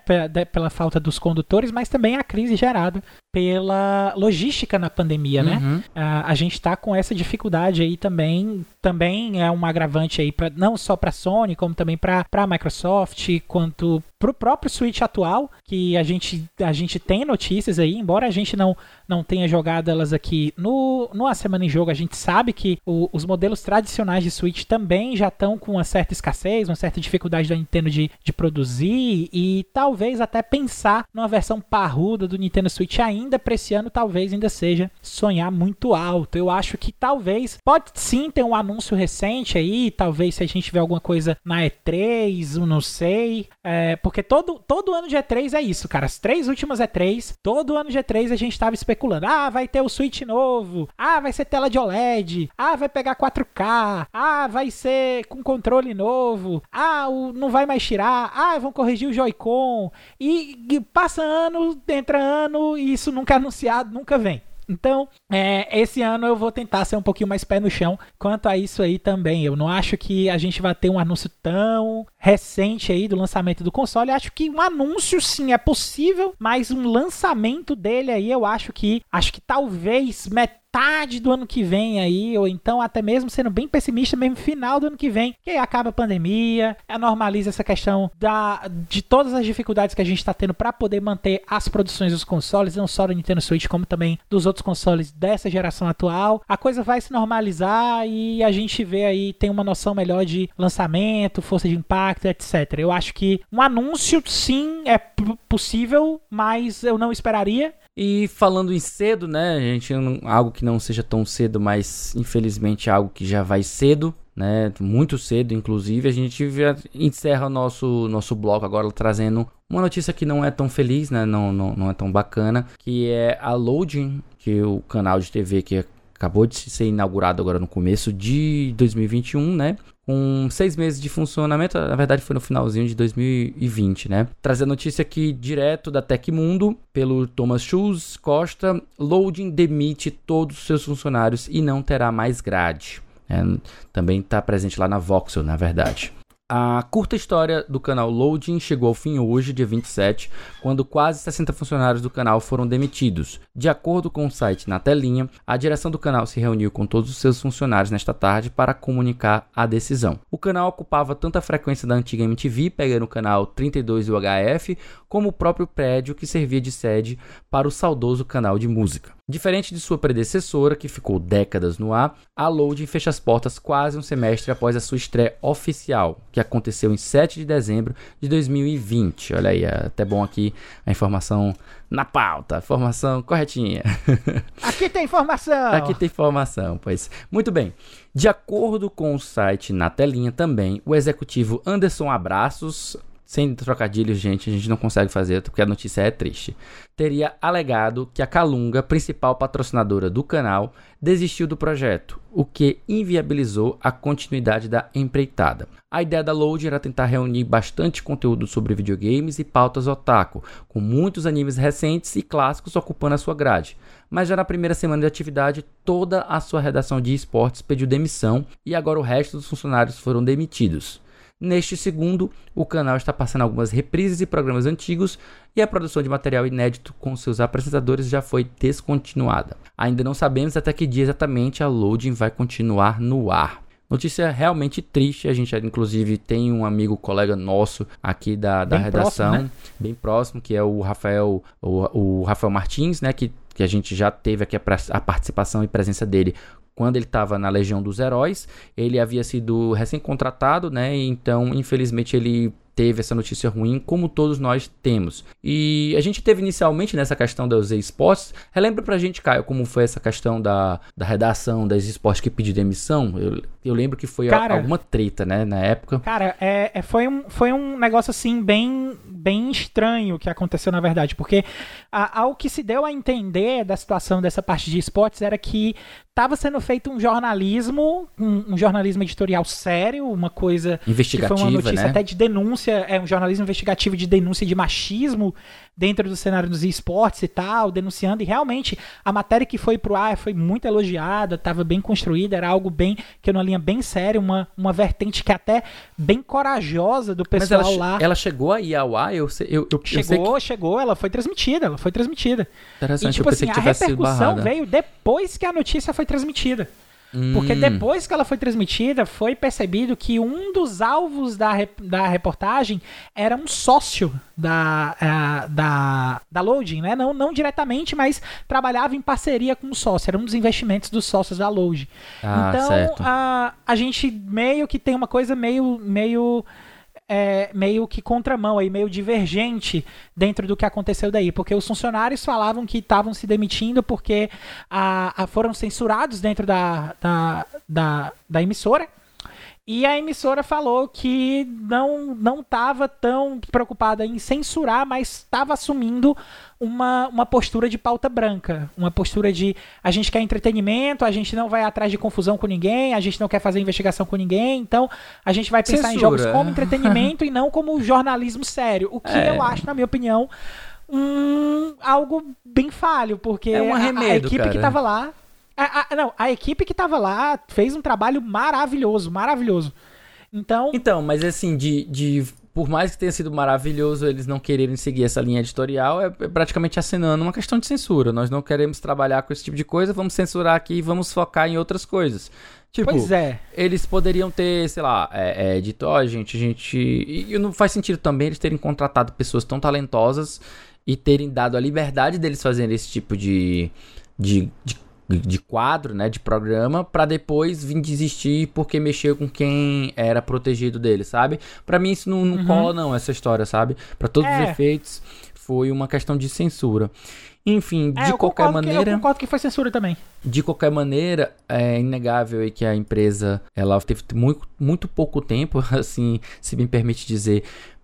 pela falta dos condutores, mas também a crise gerada pela logística na pandemia, né? uhum. né? A, a gente está com essa dificuldade aí também, também é um agravante aí para não só para Sony, como também para a Microsoft, quanto para o próprio Switch atual, que a gente, a gente tem notícias aí, embora a gente não, não tenha jogado elas aqui no, no A Semana em Jogo, a gente sabe que o, os modelos tradicionais de Switch também já estão com uma certa escassez, uma certa dificuldade da Nintendo de, de produzir e talvez até pensar numa versão parruda do Nintendo Switch ainda ainda para esse ano talvez ainda seja sonhar muito alto. Eu acho que talvez pode sim ter um anúncio recente aí, talvez se a gente tiver alguma coisa na E3, eu não sei, é, porque todo, todo ano de E3 é isso, cara. As três últimas E3, todo ano de E3 a gente tava especulando, ah, vai ter o Switch novo, ah, vai ser tela de OLED, ah, vai pegar 4K, ah, vai ser com controle novo, ah, o, não vai mais tirar, ah, vão corrigir o Joy-Con e, e passa ano, entra ano e isso nunca é anunciado, nunca vem. Então, é, esse ano eu vou tentar ser um pouquinho mais pé no chão quanto a isso aí também. Eu não acho que a gente vai ter um anúncio tão recente aí do lançamento do console. Eu acho que um anúncio sim é possível, mas um lançamento dele aí eu acho que acho que talvez met metade do ano que vem aí, ou então até mesmo sendo bem pessimista, mesmo final do ano que vem, que acaba a pandemia, normaliza essa questão da, de todas as dificuldades que a gente está tendo para poder manter as produções dos consoles, não só do Nintendo Switch, como também dos outros consoles dessa geração atual. A coisa vai se normalizar e a gente vê aí, tem uma noção melhor de lançamento, força de impacto, etc. Eu acho que um anúncio sim é possível, mas eu não esperaria. E falando em cedo, né, a gente algo que não seja tão cedo, mas infelizmente algo que já vai cedo, né? Muito cedo, inclusive. A gente encerra o nosso, nosso bloco agora trazendo uma notícia que não é tão feliz, né? Não, não, não é tão bacana, que é a Loading, que é o canal de TV que acabou de ser inaugurado agora no começo de 2021, né? Com seis meses de funcionamento, na verdade foi no finalzinho de 2020, né? Trazer a notícia aqui direto da Tecmundo, pelo Thomas Schultz Costa, Loading demite todos os seus funcionários e não terá mais grade. É, também está presente lá na Voxel, na verdade. A curta história do canal Loading chegou ao fim hoje, dia 27, quando quase 60 funcionários do canal foram demitidos. De acordo com o site Na Telinha, a direção do canal se reuniu com todos os seus funcionários nesta tarde para comunicar a decisão. O canal ocupava tanto a frequência da antiga MTV, pegando o canal 32 UHF, como o próprio prédio que servia de sede para o saudoso canal de música. Diferente de sua predecessora, que ficou décadas no ar, a Loading fecha as portas quase um semestre após a sua estreia oficial, que aconteceu em 7 de dezembro de 2020. Olha aí, é até bom aqui a informação na pauta, informação corretinha. Aqui tem informação! Aqui tem informação, pois. Muito bem. De acordo com o site na telinha também, o executivo Anderson Abraços sem trocadilhos, gente, a gente não consegue fazer porque a notícia é triste. Teria alegado que a Calunga, principal patrocinadora do canal, desistiu do projeto, o que inviabilizou a continuidade da empreitada. A ideia da Load era tentar reunir bastante conteúdo sobre videogames e pautas otaku, com muitos animes recentes e clássicos ocupando a sua grade. Mas já na primeira semana de atividade, toda a sua redação de esportes pediu demissão e agora o resto dos funcionários foram demitidos. Neste segundo, o canal está passando algumas reprises de programas antigos e a produção de material inédito com seus apresentadores já foi descontinuada. Ainda não sabemos até que dia exatamente a loading vai continuar no ar. Notícia realmente triste. A gente, inclusive, tem um amigo, colega nosso aqui da, da redação, próximo, né? bem próximo, que é o Rafael, o, o Rafael Martins, né? Que, que a gente já teve aqui a, a participação e presença dele quando ele estava na Legião dos Heróis, ele havia sido recém-contratado, né? Então, infelizmente, ele teve essa notícia ruim, como todos nós temos. E a gente teve inicialmente nessa questão dos esportes. Relembra pra gente, Caio, como foi essa questão da, da redação das esportes que pediu demissão? Eu, eu lembro que foi cara, alguma treta, né, na época. Cara, é, é, foi, um, foi um negócio assim bem, bem estranho que aconteceu, na verdade, porque a, ao que se deu a entender da situação dessa parte de esportes era que estava sendo feito um jornalismo, um, um, jornalismo editorial sério, uma coisa que foi uma notícia né? até de denúncia, é um jornalismo investigativo de denúncia de machismo dentro do cenário dos esportes e tal, denunciando, e realmente a matéria que foi pro ar foi muito elogiada, estava bem construída, era algo bem, que é uma linha bem séria, uma, uma vertente que é até bem corajosa do pessoal ela, lá. Ela chegou aí ao ar, eu, eu, eu Chegou, eu que... chegou, ela foi transmitida, ela foi transmitida. Interessante, e, tipo assim, a repercussão veio depois que a notícia foi transmitida. Porque hum. depois que ela foi transmitida, foi percebido que um dos alvos da, da reportagem era um sócio da, uh, da, da Loading, né? Não, não diretamente, mas trabalhava em parceria com o sócio. Era um dos investimentos dos sócios da Loading. Ah, então, a, a gente meio que tem uma coisa meio, meio é, meio que contramão aí, meio divergente dentro do que aconteceu daí, porque os funcionários falavam que estavam se demitindo porque a, a foram censurados dentro da, da, da, da emissora e a emissora falou que não não estava tão preocupada em censurar, mas estava assumindo uma, uma postura de pauta branca, uma postura de a gente quer entretenimento, a gente não vai atrás de confusão com ninguém, a gente não quer fazer investigação com ninguém, então a gente vai pensar Censura. em jogos como entretenimento e não como jornalismo sério, o que é. eu acho, na minha opinião, um, algo bem falho, porque é um arremedo, a, a equipe cara. que estava lá a, a, não, a equipe que tava lá fez um trabalho maravilhoso, maravilhoso. Então. Então, mas assim, de, de. Por mais que tenha sido maravilhoso eles não quererem seguir essa linha editorial, é, é praticamente assinando uma questão de censura. Nós não queremos trabalhar com esse tipo de coisa, vamos censurar aqui e vamos focar em outras coisas. Tipo, pois é. eles poderiam ter, sei lá, é, é, dito, ó, oh, gente, a gente. E, e não faz sentido também eles terem contratado pessoas tão talentosas e terem dado a liberdade deles fazerem esse tipo de, de, de de quadro, né, de programa, para depois vir desistir porque mexeu com quem era protegido dele, sabe? Para mim isso não, não uhum. cola não essa história, sabe? Para todos é. os efeitos foi uma questão de censura. Enfim, É, de qualquer concordo que- maneira. eu concordo que foi censura também. De qualquer maneira, é inegável aí que a empresa ela teve muito, muito pouco tempo, assim, se me permite dizer,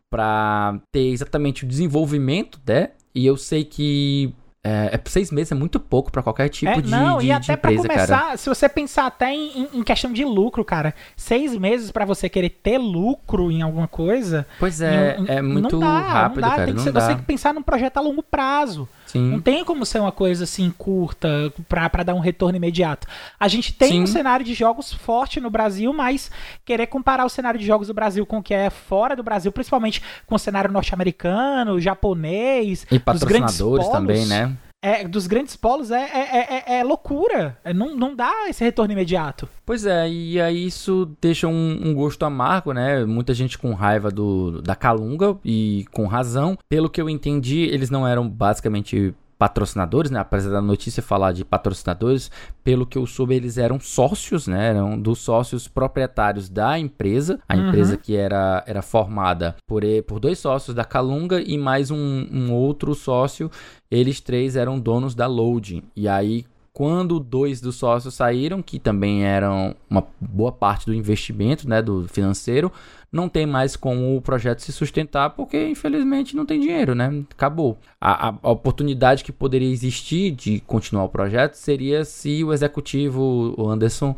para ter exatamente o desenvolvimento, né? E eu sei que é, é seis meses é muito pouco para qualquer tipo É, de, não, de, e de até pra empresa, começar, cara. se você pensar até em, em- em questão de lucro, cara, seis meses pra você querer ter lucro em alguma coisa, Pois é, não- é muito não dá, rápido, não dá, cara. tem que não ser, dá. você tem que pensar num projeto a longo prazo. Não Sim. tem como ser uma coisa assim curta pra, pra dar um retorno imediato. A gente tem Sim. um cenário de jogos forte no Brasil, mas querer comparar o cenário de jogos do Brasil com o que é fora do Brasil, principalmente com o cenário norte-americano, japonês, E patrocinadores polos, também, né? É, dos grandes polos é, é, é- é loucura. É, não, não dá esse retorno imediato. Pois é, e aí isso deixa um, um gosto amargo, né? Muita gente com raiva do, da Calunga e com razão. Pelo que eu entendi, eles não eram basicamente patrocinadores, né? Apesar da notícia falar de patrocinadores, pelo que eu soube, eles eram sócios, né? Eram dos sócios proprietários da empresa. A Uhum. empresa que era, era formada por, por dois sócios da Calunga e mais um, um outro sócio. Eles três eram donos da Loading. E aí, quando dois dos sócios saíram, que também eram uma boa parte do investimento, né, do financeiro, não tem mais como o projeto se sustentar, porque infelizmente não tem dinheiro, né? Acabou. A, a- oportunidade que poderia existir de continuar o projeto seria se o executivo, o Anderson,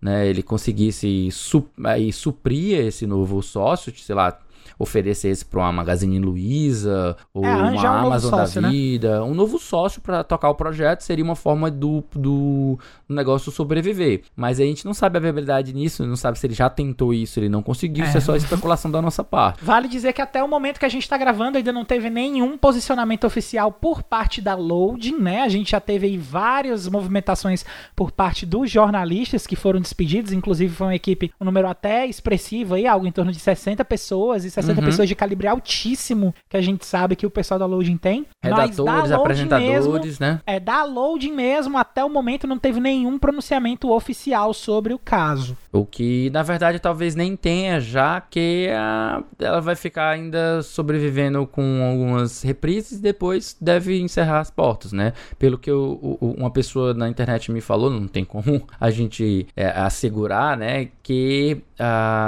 né, ele conseguisse su aí, suprir esse novo sócio, sei lá, oferecesse para uma Magazine Luiza ou É, uma um Amazon sócio, da né? vida, um novo sócio para tocar o projeto seria uma forma do, do negócio sobreviver. Mas a gente não sabe a verdade nisso, não sabe se ele já tentou isso, ele não conseguiu, isso É. é só especulação da nossa parte. Vale dizer que até o momento que a gente tá gravando ainda não teve nenhum posicionamento oficial por parte da Loading, né? A gente já teve aí várias movimentações por parte dos jornalistas que foram despedidos, inclusive foi uma equipe, um número até expressivo aí, algo em torno de 60 pessoas, 60 Uhum. pessoas de calibre altíssimo que a gente sabe que o pessoal da Loading tem. Redatores, apresentadores, mesmo, né? é, da Loading mesmo, até o momento não teve nenhum pronunciamento oficial sobre o caso. O que na verdade talvez nem tenha, já que ah, ela vai ficar ainda sobrevivendo com algumas reprises e depois deve encerrar as portas, né? Pelo que eu- uma pessoa na internet me falou, não tem como a gente é, assegurar, né? Que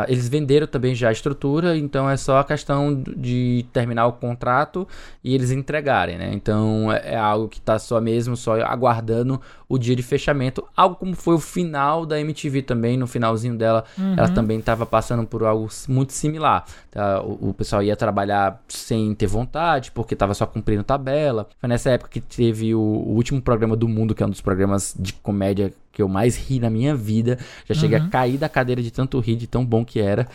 eles venderam também já a estrutura, então é só a questão de terminar o contrato e eles entregarem, né? Então é é algo que tá só mesmo, só aguardando o dia de fechamento, algo como foi o final da MTV também, no finalzinho dela, ela também estava passando por algo muito similar. tá? O, o pessoal ia trabalhar sem ter vontade, porque estava só cumprindo tabela. Foi nessa época que teve o, o último programa do mundo, que é um dos programas de comédia que eu mais ri na minha vida. Já cheguei a cair da cadeira de tanto rir, de tão bom que era.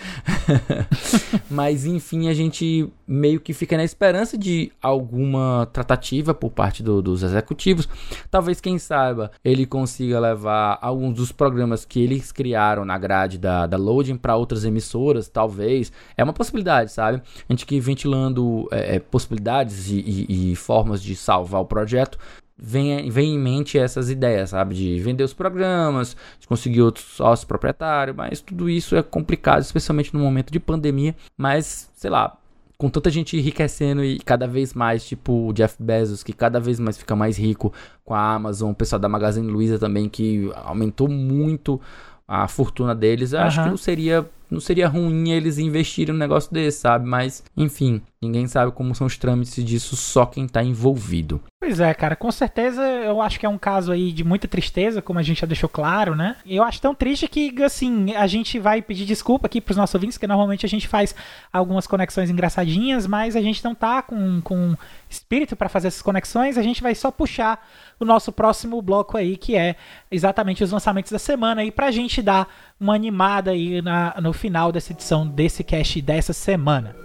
Mas enfim, a gente meio que fica na esperança de alguma tratativa por parte do- dos executivos. Talvez, quem saiba, ele consiga levar alguns dos programas que eles criaram na grade da, da Loading para outras emissoras, talvez. É uma possibilidade, sabe? A gente que ventilando é, é, possibilidades e, e- e formas de salvar o projeto. Vem, vem em mente essas ideias, sabe? De vender os programas, de conseguir outros sócios proprietários, mas tudo isso é complicado, especialmente no momento de pandemia. Mas, sei lá, com tanta gente enriquecendo e cada vez mais, tipo o Jeff Bezos, que cada vez mais fica mais rico com a Amazon, o pessoal da Magazine Luiza também, que aumentou muito a fortuna deles, eu acho Aham. que não seria, não seria ruim eles investirem num negócio desse, sabe? Mas, enfim, ninguém sabe como são os trâmites disso, só quem tá envolvido. Pois é, cara, com certeza eu acho que é um caso aí de muita tristeza, como a gente já deixou claro, né? Eu acho tão triste que, assim, a gente vai pedir desculpa aqui pros nossos ouvintes, que normalmente a gente faz algumas conexões engraçadinhas, mas a gente não tá com, com espírito para fazer essas conexões, a gente vai só puxar o nosso próximo bloco aí, que é exatamente os lançamentos da semana aí, pra gente dar uma animada aí na, no final dessa edição desse cast dessa semana.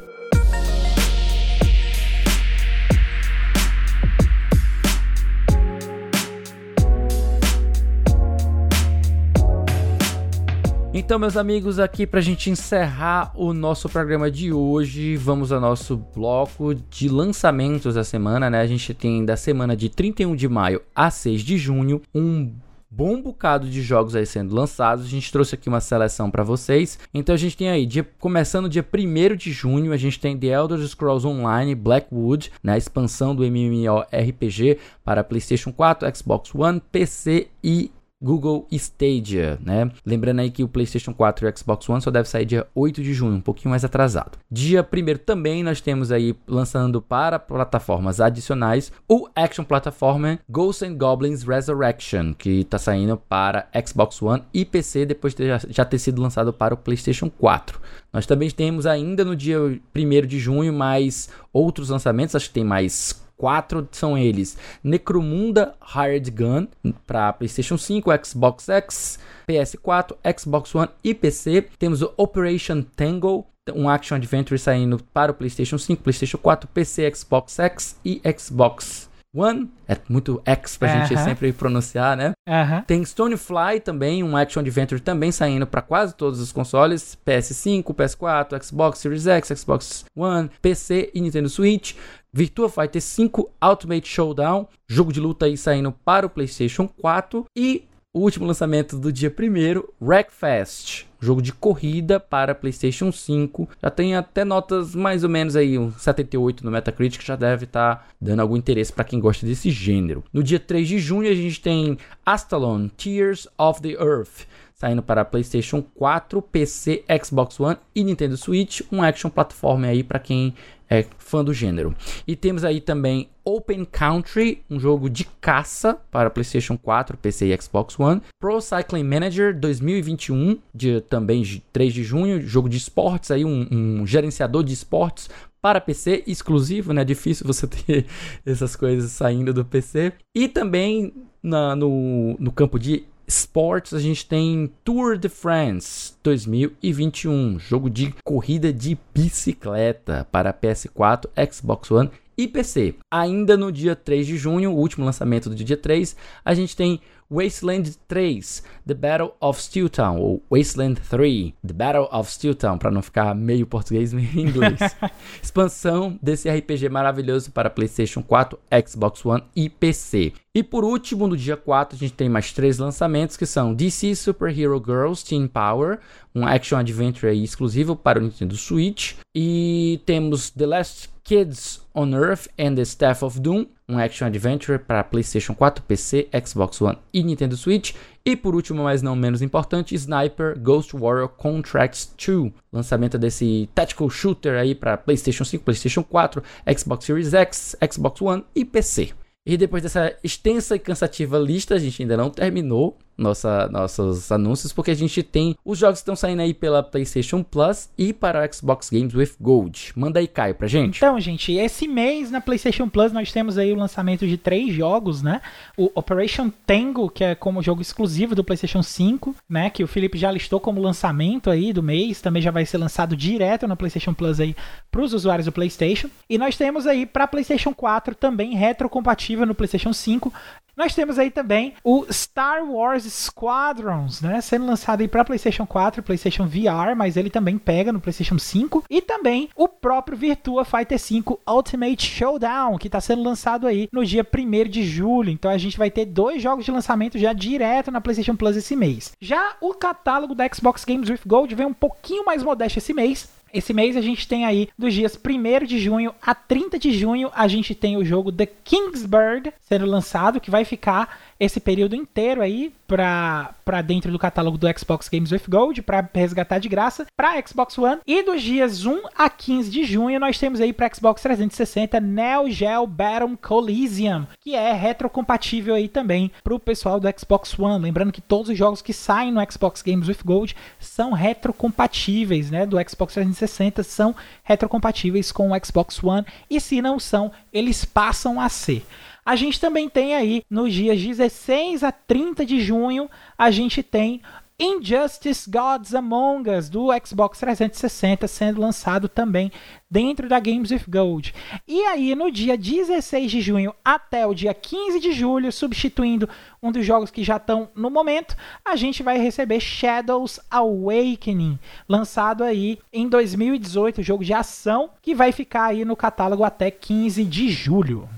Então, meus amigos, aqui pra gente encerrar o nosso programa de hoje, vamos ao nosso bloco de lançamentos da semana, né? A gente tem da semana de 31 de maio a 6 de junho um bom bocado de jogos aí sendo lançados. A gente trouxe aqui uma seleção para vocês. Então a gente tem aí, dia, começando dia 1 de junho, a gente tem The Elder Scrolls Online Blackwood, né, a expansão do MMORPG para PlayStation 4, Xbox One, PC e Google Stadia, né? Lembrando aí que o PlayStation 4 e o Xbox One só deve sair dia 8 de junho, um pouquinho mais atrasado. Dia 1 também nós temos aí lançando para plataformas adicionais o action platformer Ghosts and Goblins Resurrection, que está saindo para Xbox One e PC depois de já ter sido lançado para o PlayStation 4. Nós também temos ainda no dia 1 de junho mais outros lançamentos, acho que tem mais quatro são eles: Necromunda Hired Gun para PlayStation 5, Xbox X, PS4, Xbox One e PC. Temos o Operation Tango, um action adventure saindo para o PlayStation 5, PlayStation 4, PC, Xbox X e Xbox One. É muito X pra uh -huh. gente sempre pronunciar, né? Uh -huh. Tem Stonefly também, um action adventure também saindo para quase todos os consoles: PS5, PS4, Xbox Series X, Xbox One, PC e Nintendo Switch. Virtua Fighter 5 Ultimate Showdown, jogo de luta aí saindo para o PlayStation 4 e o último lançamento do dia 1 Wreckfest, jogo de corrida para PlayStation 5. Já tem até notas mais ou menos aí, um 78 no Metacritic, já deve estar tá dando algum interesse para quem gosta desse gênero. No dia 3 de junho a gente tem Astalon Tears of the Earth, saindo para PlayStation 4, PC, Xbox One e Nintendo Switch, um action platform aí para quem é fã do gênero. E temos aí também Open Country, um jogo de caça para PlayStation 4, PC e Xbox One. Pro Cycling Manager 2021, de também 3 de junho, jogo de esportes aí, um, um gerenciador de esportes para PC exclusivo, né? Difícil você ter essas coisas saindo do PC. E também na, no, no campo de Sports, a gente tem Tour de France 2021, jogo de corrida de bicicleta para PS4, Xbox One e PC. Ainda no dia 3 de junho, o último lançamento do dia 3, a gente tem Wasteland 3, The Battle of Steeltown, ou Wasteland 3, The Battle of Steeltown, para não ficar meio português, meio inglês. Expansão desse RPG maravilhoso para PlayStation 4, Xbox One e PC. E por último, no dia 4, a gente tem mais três lançamentos que são DC Super Hero Girls Team Power, um action adventure exclusivo para o Nintendo Switch, e temos The Last Kids on Earth and the Staff of Doom, um action adventure para PlayStation 4, PC, Xbox One e Nintendo Switch. E por último, mas não menos importante, Sniper Ghost Warrior Contracts 2, lançamento desse tactical shooter aí para PlayStation 5, PlayStation 4, Xbox Series X, Xbox One e PC. E depois dessa extensa e cansativa lista, a gente ainda não terminou nossa, nossos anúncios, porque a gente tem os jogos que estão saindo aí pela PlayStation Plus e para Xbox Games with Gold. Manda aí, Caio, pra gente. Então, gente, esse mês na PlayStation Plus nós temos aí o lançamento de três jogos, né? O Operation Tango, que é como jogo exclusivo do PlayStation 5, né? Que o Felipe já listou como lançamento aí do mês, também já vai ser lançado direto na PlayStation Plus aí para os usuários do PlayStation. E nós temos aí para PlayStation 4 também retrocompatível no PlayStation 5 nós temos aí também o Star Wars Squadrons, né? Sendo lançado aí para PlayStation 4 PlayStation VR, mas ele também pega no PlayStation 5. E também o próprio Virtua Fighter 5 Ultimate Showdown, que está sendo lançado aí no dia 1 de julho. Então a gente vai ter dois jogos de lançamento já direto na PlayStation Plus esse mês. Já o catálogo da Xbox Games with Gold vem um pouquinho mais modesto esse mês. Esse mês a gente tem aí, dos dias 1 de junho a 30 de junho, a gente tem o jogo The Kingsbird sendo lançado, que vai ficar esse período inteiro aí para dentro do catálogo do Xbox Games with Gold, para resgatar de graça, para Xbox One. E dos dias 1 a 15 de junho, nós temos aí para Xbox 360 Neo Geo Battle Coliseum, que é retrocompatível aí também para o pessoal do Xbox One. Lembrando que todos os jogos que saem no Xbox Games with Gold são retrocompatíveis, né? Do Xbox 360 são retrocompatíveis com o Xbox One, e se não são, eles passam a ser. A gente também tem aí, nos dias 16 a 30 de junho, a gente tem Injustice Gods Among Us do Xbox 360 sendo lançado também dentro da Games with Gold. E aí, no dia 16 de junho até o dia 15 de julho, substituindo um dos jogos que já estão no momento, a gente vai receber Shadows Awakening, lançado aí em 2018, jogo de ação que vai ficar aí no catálogo até 15 de julho.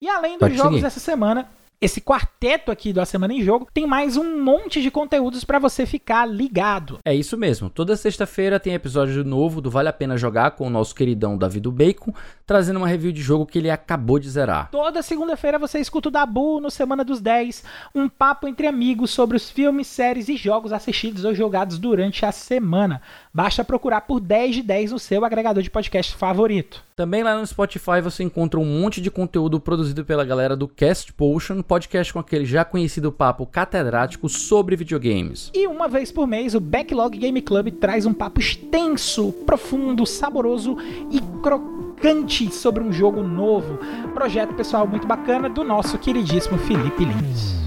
E além dos Pode jogos seguir. dessa semana, esse quarteto aqui do A Semana em Jogo tem mais um monte de conteúdos para você ficar ligado. É isso mesmo. Toda sexta-feira tem episódio novo do Vale a Pena Jogar com o nosso queridão Davi do Bacon, trazendo uma review de jogo que ele acabou de zerar. Toda segunda-feira você escuta o Dabu no Semana dos 10, um papo entre amigos sobre os filmes, séries e jogos assistidos ou jogados durante a semana. Basta procurar por 10 de 10 no seu agregador de podcast favorito. Também lá no Spotify você encontra um monte de conteúdo produzido pela galera do Cast Potion, podcast com aquele já conhecido papo catedrático sobre videogames. E uma vez por mês, o Backlog Game Club traz um papo extenso, profundo, saboroso e crocante sobre um jogo novo. Projeto pessoal muito bacana do nosso queridíssimo Felipe Lins.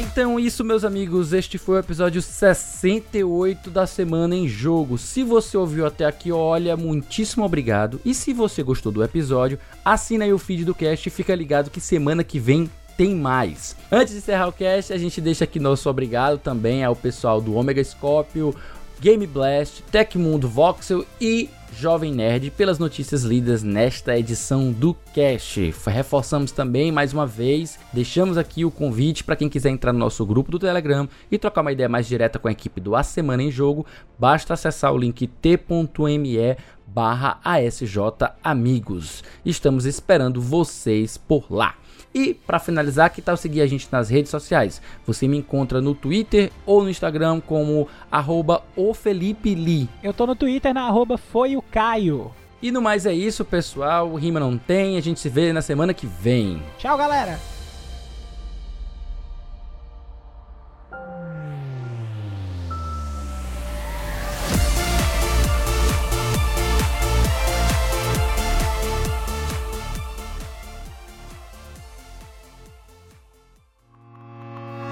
Então isso, meus amigos, este foi o episódio 68 da Semana em Jogo. Se você ouviu até aqui, olha, muitíssimo obrigado. E se você gostou do episódio, assina aí o feed do cast e fica ligado que semana que vem tem mais. Antes de encerrar o cast, a gente deixa aqui nosso obrigado também ao pessoal do Omega Scorpio, Game Blast, Tecmundo Voxel e Jovem Nerd pelas notícias lidas nesta edição do Cast. Reforçamos também mais uma vez, deixamos aqui o convite para quem quiser entrar no nosso grupo do Telegram e trocar uma ideia mais direta com a equipe do A Semana em Jogo, basta acessar o link t.me barra. Estamos esperando vocês por lá. E para finalizar, que tal seguir a gente nas redes sociais? Você me encontra no Twitter ou no Instagram como arroba Eu tô no Twitter na arroba foi o Caio. E no mais é isso, pessoal. Rima não tem. A gente se vê na semana que vem. Tchau, galera.